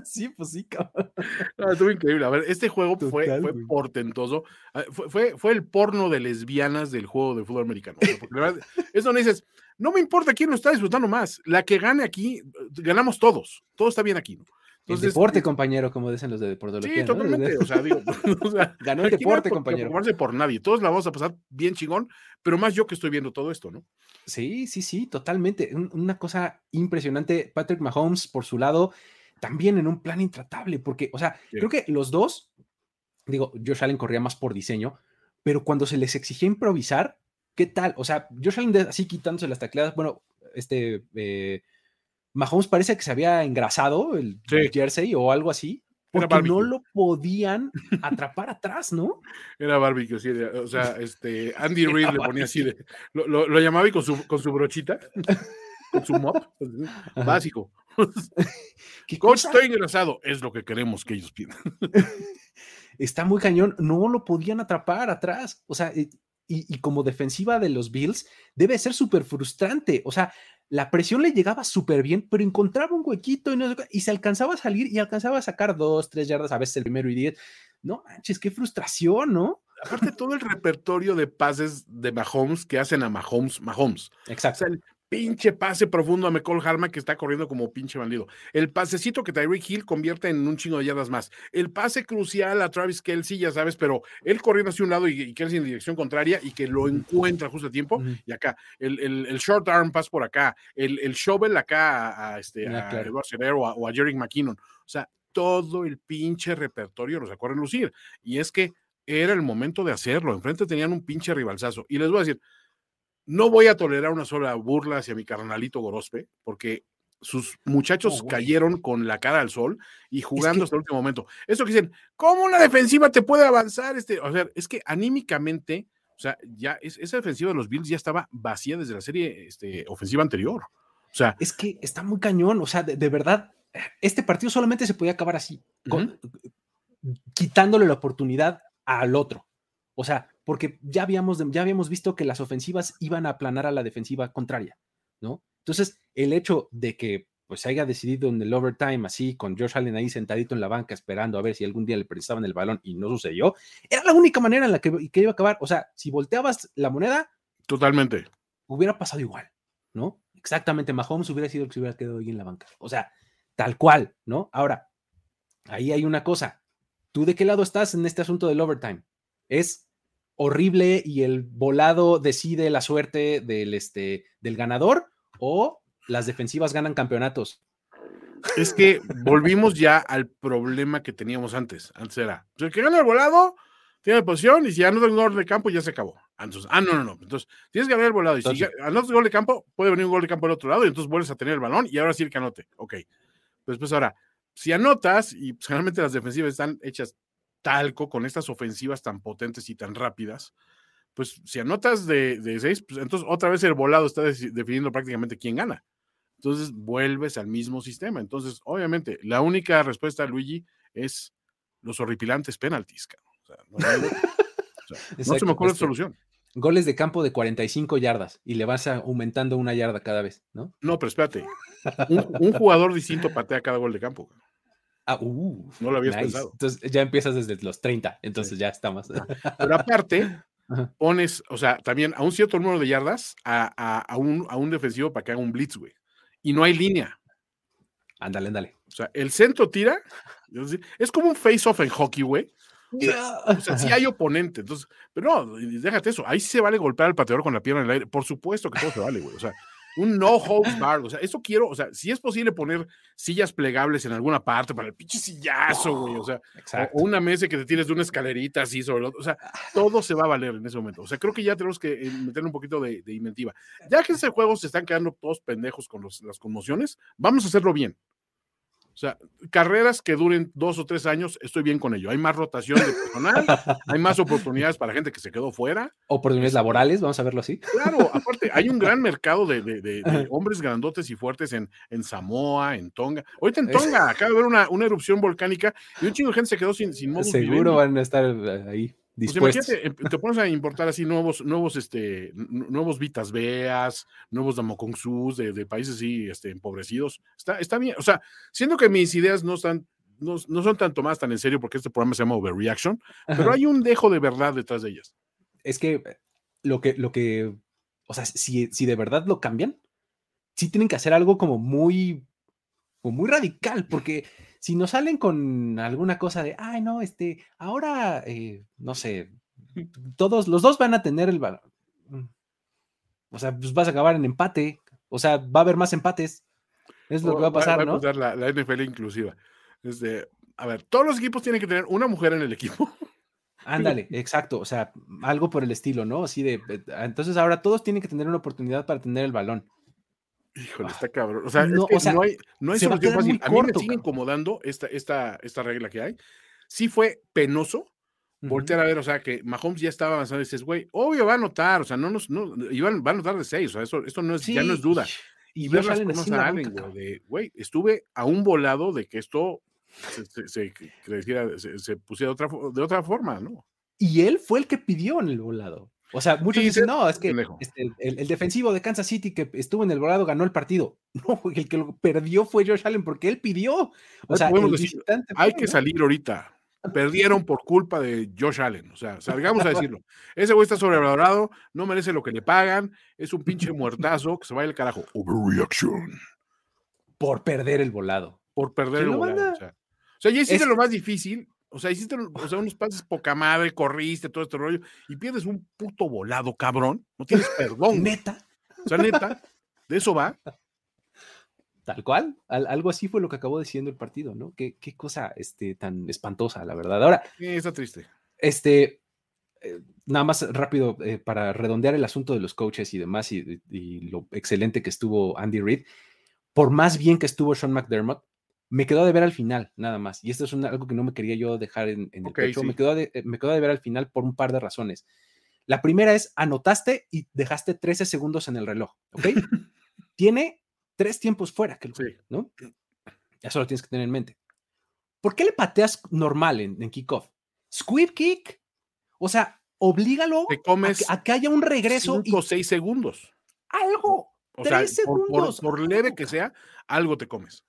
Sí, pues sí, cabrón. No, estuvo increíble. A ver, este juego fue, Total, fue güey. portentoso. Ah, Fue, fue, fue el porno de lesbianas del juego de fútbol americano. O sea, porque la verdad, es donde dices, no me importa quién lo está disfrutando más. La que gane aquí, ganamos todos. Todo está bien aquí. ¿no? El deporte, eh, compañero, como dicen los de deportología. Sí, ¿no? totalmente. (laughs) O sea, digo, (laughs) o sea, Ganó el no deporte, por qué compañero. preocuparse por nadie. Todos la vamos a pasar bien chingón, pero más yo que estoy viendo todo esto, ¿no? Sí, sí, sí, totalmente. Un- Una cosa impresionante. Patrick Mahomes, por su lado, también en un plan intratable, porque, o sea, Sí. creo que los dos, digo, Josh Allen corría más por diseño, pero cuando se les exigía improvisar, ¿qué tal? O sea, Josh Allen así quitándose las tacleadas, bueno, este, eh, Mahomes parece que se había engrasado el Sí. jersey o algo así, porque no lo podían atrapar atrás, ¿no? Era barbecue, sí, o sea, este, (laughs) Andy Reid le ponía así de, lo, lo- lo llamaba y con su, con su brochita, con su mop, Ajá. básico. (laughs) ¿Qué Coach, cosa? estoy engrasado, es lo que queremos que ellos pidan. (laughs) está muy cañón, no lo podían atrapar atrás. O sea, y- y como defensiva de los Bills, debe ser súper frustrante. O sea, la presión le llegaba súper bien, pero encontraba un huequito y, no y se alcanzaba a salir y alcanzaba a sacar dos, tres yardas, a veces el primero y diez. No manches, qué frustración, ¿no? Aparte, todo el repertorio de pases de Mahomes que hacen a Mahomes, Mahomes. O Exacto. sea, pinche pase profundo a McCall Harman que está corriendo como pinche bandido. El pasecito que Tyreek Hill convierte en un chingo de yardas más. El pase crucial a Travis Kelsey, ya sabes, pero él corriendo hacia un lado y, y Kelsey en dirección contraria y que lo encuentra justo a tiempo. Y acá, el, el- el short arm pass por acá, el, el shovel acá a, a este, Ah, a claro. Eduardo o a, o a Jerick McKinnon. O sea, todo el pinche repertorio lo sacó a relucir. Y es que era el momento de hacerlo. Enfrente tenían un pinche rivalzazo. Y les voy a decir, no voy a tolerar una sola burla hacia mi carnalito Gorospe, porque sus muchachos Oh, cayeron con la cara al sol y jugando que- hasta el último momento. Eso que dicen, ¿cómo una defensiva te puede avanzar? Este? O sea, es que anímicamente, o sea, ya es- esa defensiva de los Bills ya estaba vacía desde la serie este, ofensiva anterior. O sea, Es que está muy cañón. O sea, de, de verdad, este partido solamente se podía acabar así, con- quitándole la oportunidad al otro. O sea, porque ya habíamos, ya habíamos visto que las ofensivas iban a aplanar a la defensiva contraria, ¿no? Entonces, el hecho de que pues se haya decidido en el overtime así, con Josh Allen ahí sentadito en la banca esperando a ver si algún día le prestaban el balón y no sucedió, era la única manera en la que, que iba a acabar. O sea, si volteabas la moneda, totalmente. hubiera pasado igual, ¿no? Exactamente, Mahomes hubiera sido el que se hubiera quedado ahí en la banca. O sea, tal cual, ¿no? Ahora, ahí hay una cosa. ¿Tú de qué lado estás en este asunto del overtime? ¿Es horrible y el volado decide la suerte del, este, del ganador o las defensivas ganan campeonatos? Es que volvimos ya al problema que teníamos antes. Antes era, pues, el que gana el volado tiene posición y si anota un gol de campo ya se acabó. Entonces, ah, no, no, no. Entonces, tienes que ganar el volado y si Entonces- ga- anotas gol de campo, puede venir un gol de campo del otro lado y entonces vuelves a tener el balón y ahora sí el que anote. Ok. Pues, pues ahora, si anotas y pues, generalmente las defensivas están hechas talco con estas ofensivas tan potentes y tan rápidas, pues si anotas de, de seis, pues entonces otra vez el volado está definiendo prácticamente quién gana. Entonces vuelves al mismo sistema. Entonces, obviamente, la única respuesta, Luigi, es los horripilantes penaltis. O sea, no, hay- o sea, (laughs) no se me ocurre este, solución. Goles de campo de 45 yardas y le vas aumentando una yarda cada vez, ¿no? No, pero espérate. Un, un jugador distinto patea cada gol de campo. Ah, uh, No lo habías nice. pensado. Entonces ya empiezas desde los 30, entonces ya está más. Pero aparte, (laughs) Ajá. pones, o sea, también a un cierto número de yardas a, a- a un, a un defensivo para que haga un blitz, güey. Y no hay línea. Ándale, ándale. O sea, el centro tira. es como un face-off en hockey, güey. O sea, sí (laughs) hay oponente, entonces, pero no, déjate eso, ahí sí se vale golpear al pateador con la pierna en el aire, por supuesto que todo se vale, güey, o sea, un no holds bar, o sea, eso quiero, o sea, si es posible poner sillas plegables en alguna parte para el pinche sillazo, güey, o sea, o, una mesa que te tires de una escalerita así sobre el otro, o sea, todo se va a valer en ese momento, o sea, creo que ya tenemos que eh, meterle un poquito de, de inventiva, ya que ese juego se están quedando todos pendejos con los- las conmociones, vamos a hacerlo bien. O sea, carreras que duren dos o tres años, estoy bien con ello. Hay más rotación de personal, hay más oportunidades para gente que se quedó fuera. Oportunidades laborales, vamos a verlo así. Claro, aparte, hay un gran mercado de, de- de- de hombres grandotes y fuertes en, en Samoa, en Tonga. Ahorita en Tonga acaba de haber una, una erupción volcánica y un chingo de gente se quedó sin, sin Seguro van a estar eh, Pues dispuestos. imagínate, em- te pones a importar así nuevos, nuevos, este, nuevos Vitas Beas, nuevos Damokongsus de, de países así, este, empobrecidos. Está, está bien. O sea, siento que mis ideas no están, no, no son tan tomadas tan en serio porque este programa se llama Overreaction, pero hay un dejo de verdad detrás de ellas. Es que eh, lo que, lo que, o sea, si, si de verdad lo cambian, sí tienen que hacer algo como muy, como muy radical, porque si nos salen con alguna cosa de, ay, no, este, ahora, eh, no sé, todos, los dos van a tener el balón. Mm. O sea, pues vas a acabar en empate. O sea, va a haber más empates. Es lo que va a pasar, ¿no? la, la, NFL inclusiva. Este, a ver, todos los equipos tienen que tener una mujer en el equipo. Ándale, exacto. O sea, algo por el estilo, ¿no? Así de. Eh, entonces ahora todos tienen que tener una oportunidad para tener el balón. Híjole, está cabrón. O sea, no, es que no hay, no hay solución fácil. A mí me sigue incomodando esta, esta, esta regla que hay. Sí fue penoso voltear a ver, o sea, que Mahomes ya estaba avanzando y dices, güey, obvio va a anotar, o sea, no nos, no, iban, va a anotar de seis, o sea, eso, esto no es, ya no es duda. Y, ver las cosas salen, güey, de, güey, estuve a un volado de que esto se, se, se, pusiera de otra, de otra forma, ¿no? Y él fue el que pidió en el volado. O sea, muchos dicen, no, es que este, el, defensivo de Kansas City que estuvo en el volado ganó el partido. (laughs) No, el que lo perdió fue Josh Allen porque él pidió. O sea, hay que salir ahorita. (laughs) Perdieron por culpa de Josh Allen. O sea, salgamos a decirlo. Ese güey está sobrevalorado, no merece lo que le pagan, es un pinche muertazo que se vaya el carajo. Overreaction. Por perder el volado. Por perder el volado. O sea, ya hiciste lo más difícil. O sea, hiciste o sea, unos pases poca madre, corriste, todo este rollo, y pierdes un puto volado, cabrón. No tienes perdón. Neta. O sea, neta, de eso va. Tal cual, algo así fue lo que acabó diciendo el partido, ¿no? Qué, qué cosa este, tan espantosa, la verdad. Ahora. Sí, está triste. Este, eh, nada más rápido, eh, para redondear el asunto de los coaches y demás, y, lo excelente que estuvo Andy Reid, por más bien que estuvo Sean McDermott, me quedó de ver al final, nada más. Y esto es algo que no me quería yo dejar en, el pecho. Me, quedó de, me quedó de ver al final por un par de razones. La primera es, anotaste y dejaste 13 segundos en el reloj, ¿ok? (laughs) Tiene tres tiempos fuera, que ¿no? Eso lo tienes que tener en mente. ¿Por qué le pateas normal en, en kickoff? Squib kick. O sea, oblígalo a, que, haya un regreso. Cinco o seis segundos. Algo. O tres segundos. Por, leve que sea, algo te comes.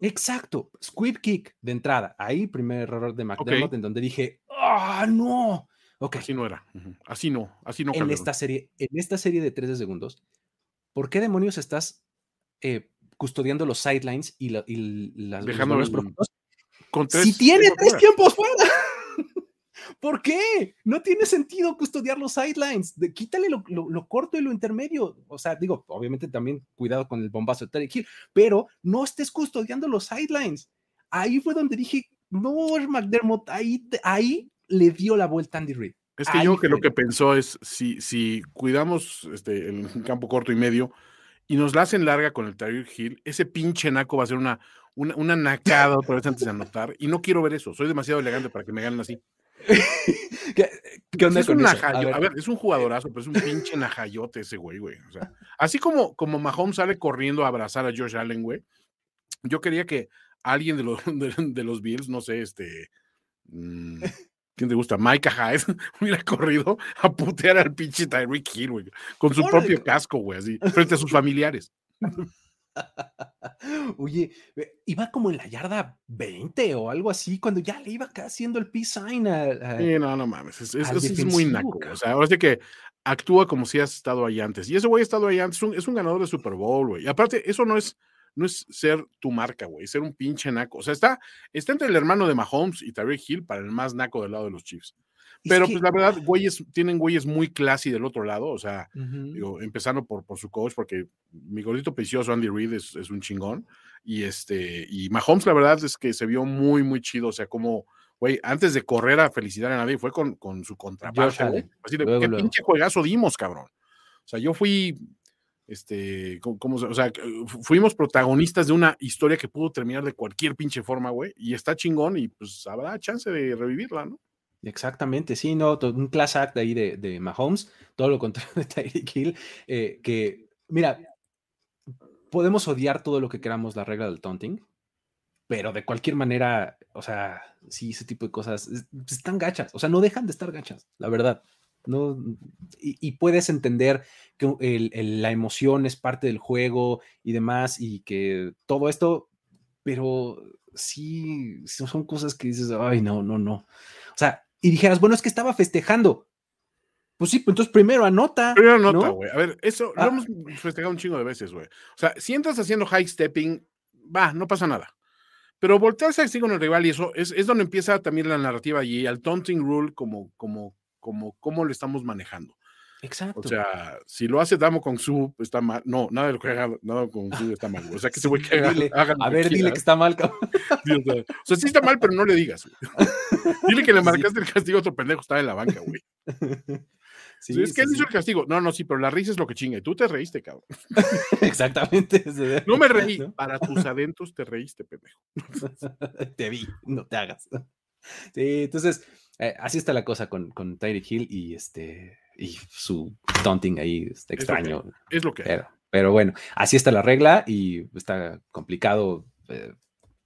Exacto. Squib kick de entrada. Ahí, primer error de McDermott, en donde dije, ¡ah, no! Okay. Así no era. Así no. Así no. En esta, serie, en esta serie de 13 segundos, ¿por qué demonios estás eh, custodiando los sidelines y, las Dejando los con Si tiene tres tiempos fuera. ¿Por qué? No tiene sentido custodiar los sidelines. quítale lo, corto y lo intermedio. O sea, digo, obviamente también cuidado con el bombazo de Terry Hill, pero no estés custodiando los sidelines. Ahí fue donde dije, no, McDermott, ahí, ahí le dio la vuelta Andy Reid. Es que yo que lo que pensó es, si, si cuidamos este, el campo corto y medio, y nos la hacen larga con el Tyreek Hill, ese pinche naco va a ser una, una, una nacada otra vez antes de anotar. Y no quiero ver eso. Soy demasiado elegante para que me ganen así. (laughs) ¿Qué, onda es un najayo, a, ver. es un jugadorazo, pero es un pinche najayote ese güey, güey. O sea, así como, como Mahomes sale corriendo a abrazar a Josh Allen, güey. Yo quería que alguien de los, (laughs) de, los Bills, no sé, este. Mmm, ¿Quién te gusta? Micah Hyde (laughs) hubiera corrido a putear al pinche Tyreek Hill, güey, con su propio casco, güey, así, frente a sus familiares. (laughs) Oye, iba como en la yarda 20 o algo así, cuando ya le iba haciendo el peace sign a, Sí, no, no mames, es, es, muy naco. O sea, ahora sí que actúa como si has estado ahí antes. Y ese güey ha estado ahí antes, es un, es un ganador de Super Bowl, güey. Y aparte, eso no es, no es ser tu marca, güey, ser un pinche naco. O sea, está, está entre el hermano de Mahomes y Tyreek Hill para el más naco del lado de los Chiefs. Pero pues la verdad, güeyes, tienen güeyes muy classy del otro lado, o sea, digo, empezando por, por su coach, porque mi gordito precioso Andy Reid es, es, un chingón, y este, y Mahomes la verdad es que se vio muy, muy chido, o sea, como, güey, antes de correr a felicitar a nadie, fue con, con su contraparte, así de, qué pinche juegazo dimos, cabrón. O sea, yo fui este, como, o sea, fuimos protagonistas de una historia que pudo terminar de cualquier pinche forma, güey, y está chingón y pues habrá chance de revivirla, ¿no? Exactamente, sí, no, un class act ahí de, de Mahomes, todo lo contrario de Tyreek Hill, eh, que, mira, podemos odiar todo lo que queramos la regla del taunting, pero de cualquier manera, o sea, sí, ese tipo de cosas están gachas, o sea, no dejan de estar gachas, la verdad. ¿no? Y, puedes entender que la emoción es parte del juego y demás, y que todo esto, pero sí, son cosas que dices, ay, no, no, no. O sea, y dijeras, bueno, es que estaba festejando. Pues sí, pues entonces primero anota. Primero anota, güey. A ver, eso lo ah. hemos festejado un chingo de veces, güey. O sea, si entras haciendo high stepping, va, no pasa nada. pero voltearse así con el rival y eso es, es donde empieza también la narrativa y el taunting rule como, como, como, cómo lo estamos manejando. Exacto. O sea, si lo hace Damo con su está mal. No, nada de lo que haga Damo con su está mal. O sea, que se voy que haga, Dile, haga lo a ver, dile que está mal, cabrón. (laughs) Sí, o, sea, o sea, sí está mal, pero no le digas. güey. (laughs) Dile que le marcaste el castigo a otro pendejo, estaba en la banca, güey. (laughs) Sí, es que él hizo el castigo. No, no, sí, pero la risa es lo que chinga. Y tú te reíste, cabrón. Exactamente. No me reí. ¿No? Para tus adentros te reíste, pendejo. Te vi, no te hagas. Sí, entonces, eh, así está la cosa con, con Tyreek Hill y este y su taunting ahí está Es lo que extraño. Es lo que. Pero, pero bueno, así está la regla y está complicado. eh,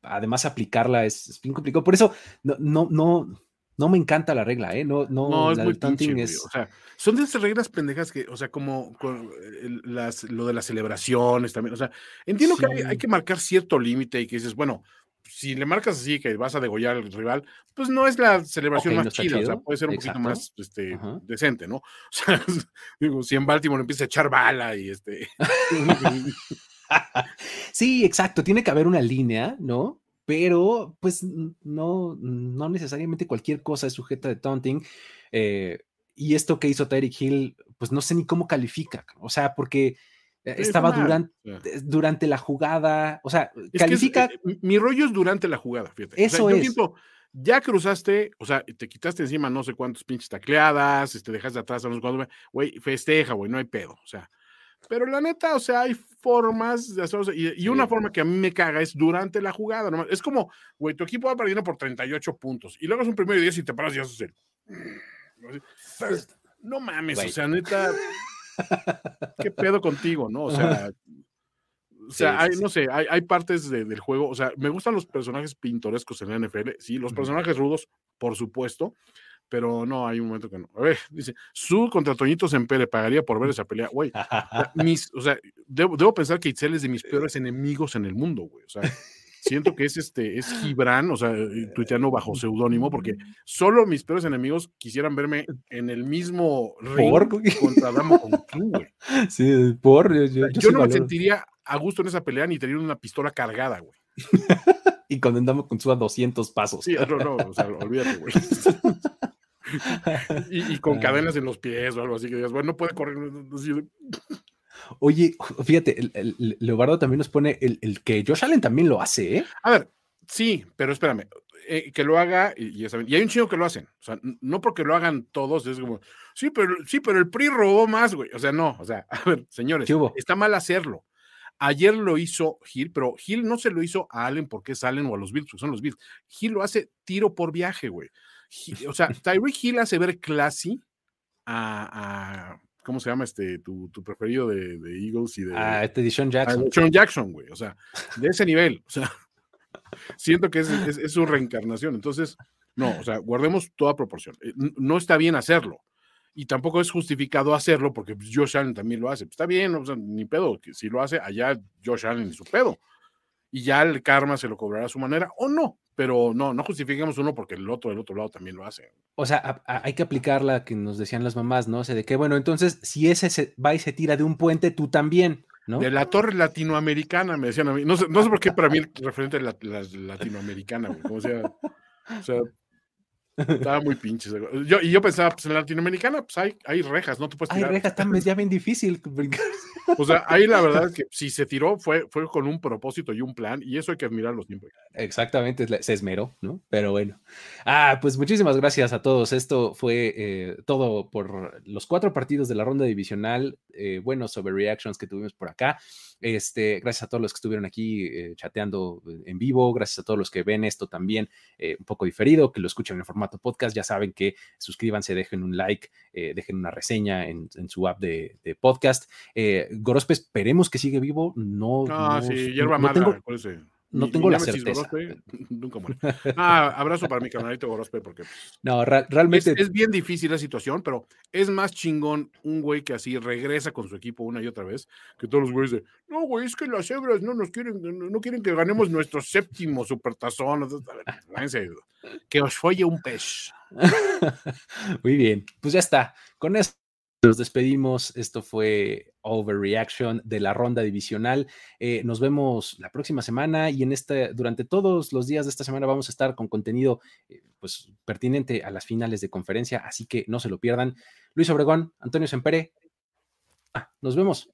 además, aplicarla es, es bien complicado. Por eso no, no, no, no me encanta la regla, ¿eh? No, no, No, es la muy taunting pinche, es. O sea, son de esas reglas pendejas que, o sea, como con el- las, lo de las celebraciones también. O sea, entiendo que hay, hay Sí. que marcar cierto límite y que dices, bueno, si le marcas así que vas a degollar al rival, pues no es la celebración Ok, más no chida, o sea, chido. puede ser un Exacto. poquito más este, Ajá. decente, ¿no? (laughs) O sea, digo, si en Baltimore empieza a echar bala y este. (laughs) Sí, exacto. Tiene que haber una línea, ¿no? Pero, pues, no, no necesariamente cualquier cosa es sujeta de taunting. eh, y esto que hizo Tyreek Hill, pues no sé ni cómo califica. O sea, porque estaba mal, durante, sea. durante la jugada. O sea, Es que es- califica. eh, mi- rollo es durante la jugada, fíjate. O sea, Eso yo es. siento, ya cruzaste, o sea, te quitaste encima no sé cuántos pinches tacleadas, este, dejaste atrás a no sé cuántos, güey, festeja, güey, no hay pedo, o sea. Pero la neta, o sea, hay formas de hacerlo. Y, y una Sí. forma que a mí me caga es durante la jugada. nomás. Es como, güey, tu equipo va perdiendo por 38 puntos y luego es un primero y 10 y te paras y haces el. No mames, o sea, neta, ¿qué pedo contigo, no? O sea, (laughs) o sea, Sí, hay, sí. no sé, hay, hay partes de- del juego, o sea, me gustan los personajes pintorescos en la NFL, sí, los personajes rudos, por supuesto, pero no, hay un momento que no. A ver, dice, su contra Toñito Sempere pagaría por ver esa pelea, güey. o sea, (laughs) mis, o sea, debo, debo pensar que Itzel es de mis peores enemigos en el mundo, güey. O sea, (laughs) siento que es este, es Gibran, o sea, eh, tuiteando bajo seudónimo, porque solo mis peores enemigos quisieran verme en el mismo ring ¿Por? contra Damo con tú, güey. Sí, por. Yo, yo- yo no me sentiría a gusto en esa pelea ni teniendo una pistola cargada, güey. (laughs) Y cuando andamos con su a 200 pasos. Sí, no, no, o sea, olvídate, güey. (laughs) y, y con Ah. cadenas en los pies o algo así que digas, bueno, no puede correr. así de- Oye, fíjate, el, Leobardo también nos pone el, el que Josh Allen también lo hace, ¿eh? A ver, sí, pero espérame, eh, que lo haga, y, ya saben, y hay un chingo que lo hacen, o sea, no porque lo hagan todos, es como, sí, pero, sí, pero el PRI robó más, güey, o sea, no, o sea, (laughs) a ver, señores, está mal hacerlo. Ayer lo hizo Gil, pero Gil no se lo hizo a Allen porque es Allen o a los Bills, porque son los Bills. Gil lo hace tiro por viaje, güey. O sea, (laughs) Tyreek Hill hace ver classy a, a- ¿cómo se llama este, tu, tu preferido de, de Eagles y de, A este Deshaun a Jackson. Sean Jackson, güey. O sea, de ese nivel. O sea, (laughs) siento que es, es- es su reencarnación. Entonces, no, o sea, guardemos toda proporción. Eh, No está bien hacerlo. Y tampoco es justificado hacerlo porque pues, Josh Allen también lo hace. Pues, está bien, o sea, ni pedo. Que si lo hace, allá Josh Allen y su pedo. Y ya el karma se lo cobrará a su manera o no. Pero no, no justifiquemos uno porque el otro del otro lado también lo hace. O sea, a- a- hay que aplicar la que nos decían las mamás, ¿no? O sea, de que, bueno, entonces, si ese se va y se tira de un puente, tú también, ¿no? De la torre latinoamericana, me decían a mí. No sé, no sé por qué para mí el referente de la, la- latinoamericana, güey. Sea, o sea, estaba muy pinche. Yo, y yo pensaba, pues en la latinoamericana, pues hay, hay rejas, no te puedes tirar. reja, está (laughs) ya bien difícil. brincar. O sea, ahí la verdad es que si se tiró fue, fue con un propósito y un plan, y eso hay que admirarlo siempre. Exactamente, se esmeró, ¿no? Pero bueno. Ah, pues muchísimas gracias a todos. Esto fue eh, todo por los cuatro partidos de la ronda divisional. Eh, bueno, sobre reactions que tuvimos por acá. Este, gracias a todos los que estuvieron aquí eh, chateando en vivo. Gracias a todos los que ven esto también eh, un poco diferido, que lo escuchan en formato podcast. Ya saben que suscríbanse, dejen un like, eh, dejen una reseña en, en su app de, de podcast. Eh, Gorospe, esperemos que sigue vivo. No, Ah, no- sí, hierba no mala. tengo-. No tengo la certeza. Gorospe (laughs) nunca muere. (laughs) Ah, abrazo para mi canalito Gorospe, porque pues, no, ra- es, realmente. es bien difícil la situación, pero es más chingón un güey que así regresa con su equipo una y otra vez, que todos los güeyes de, no, güey, es que las cebras no nos quieren, no, no quieren que ganemos nuestro séptimo supertazón. A ver, (laughs) que os folle un pez. Muy bien, pues ya está. Con eso Nos despedimos. Esto fue Overreaction de la ronda divisional. Eh, nos vemos la próxima semana y en este, durante todos los días de esta semana vamos a estar con contenido eh, pues, pertinente a las finales de conferencia, así que no se lo pierdan. Luis Obregón, Antonio Sempere. Ah, nos vemos.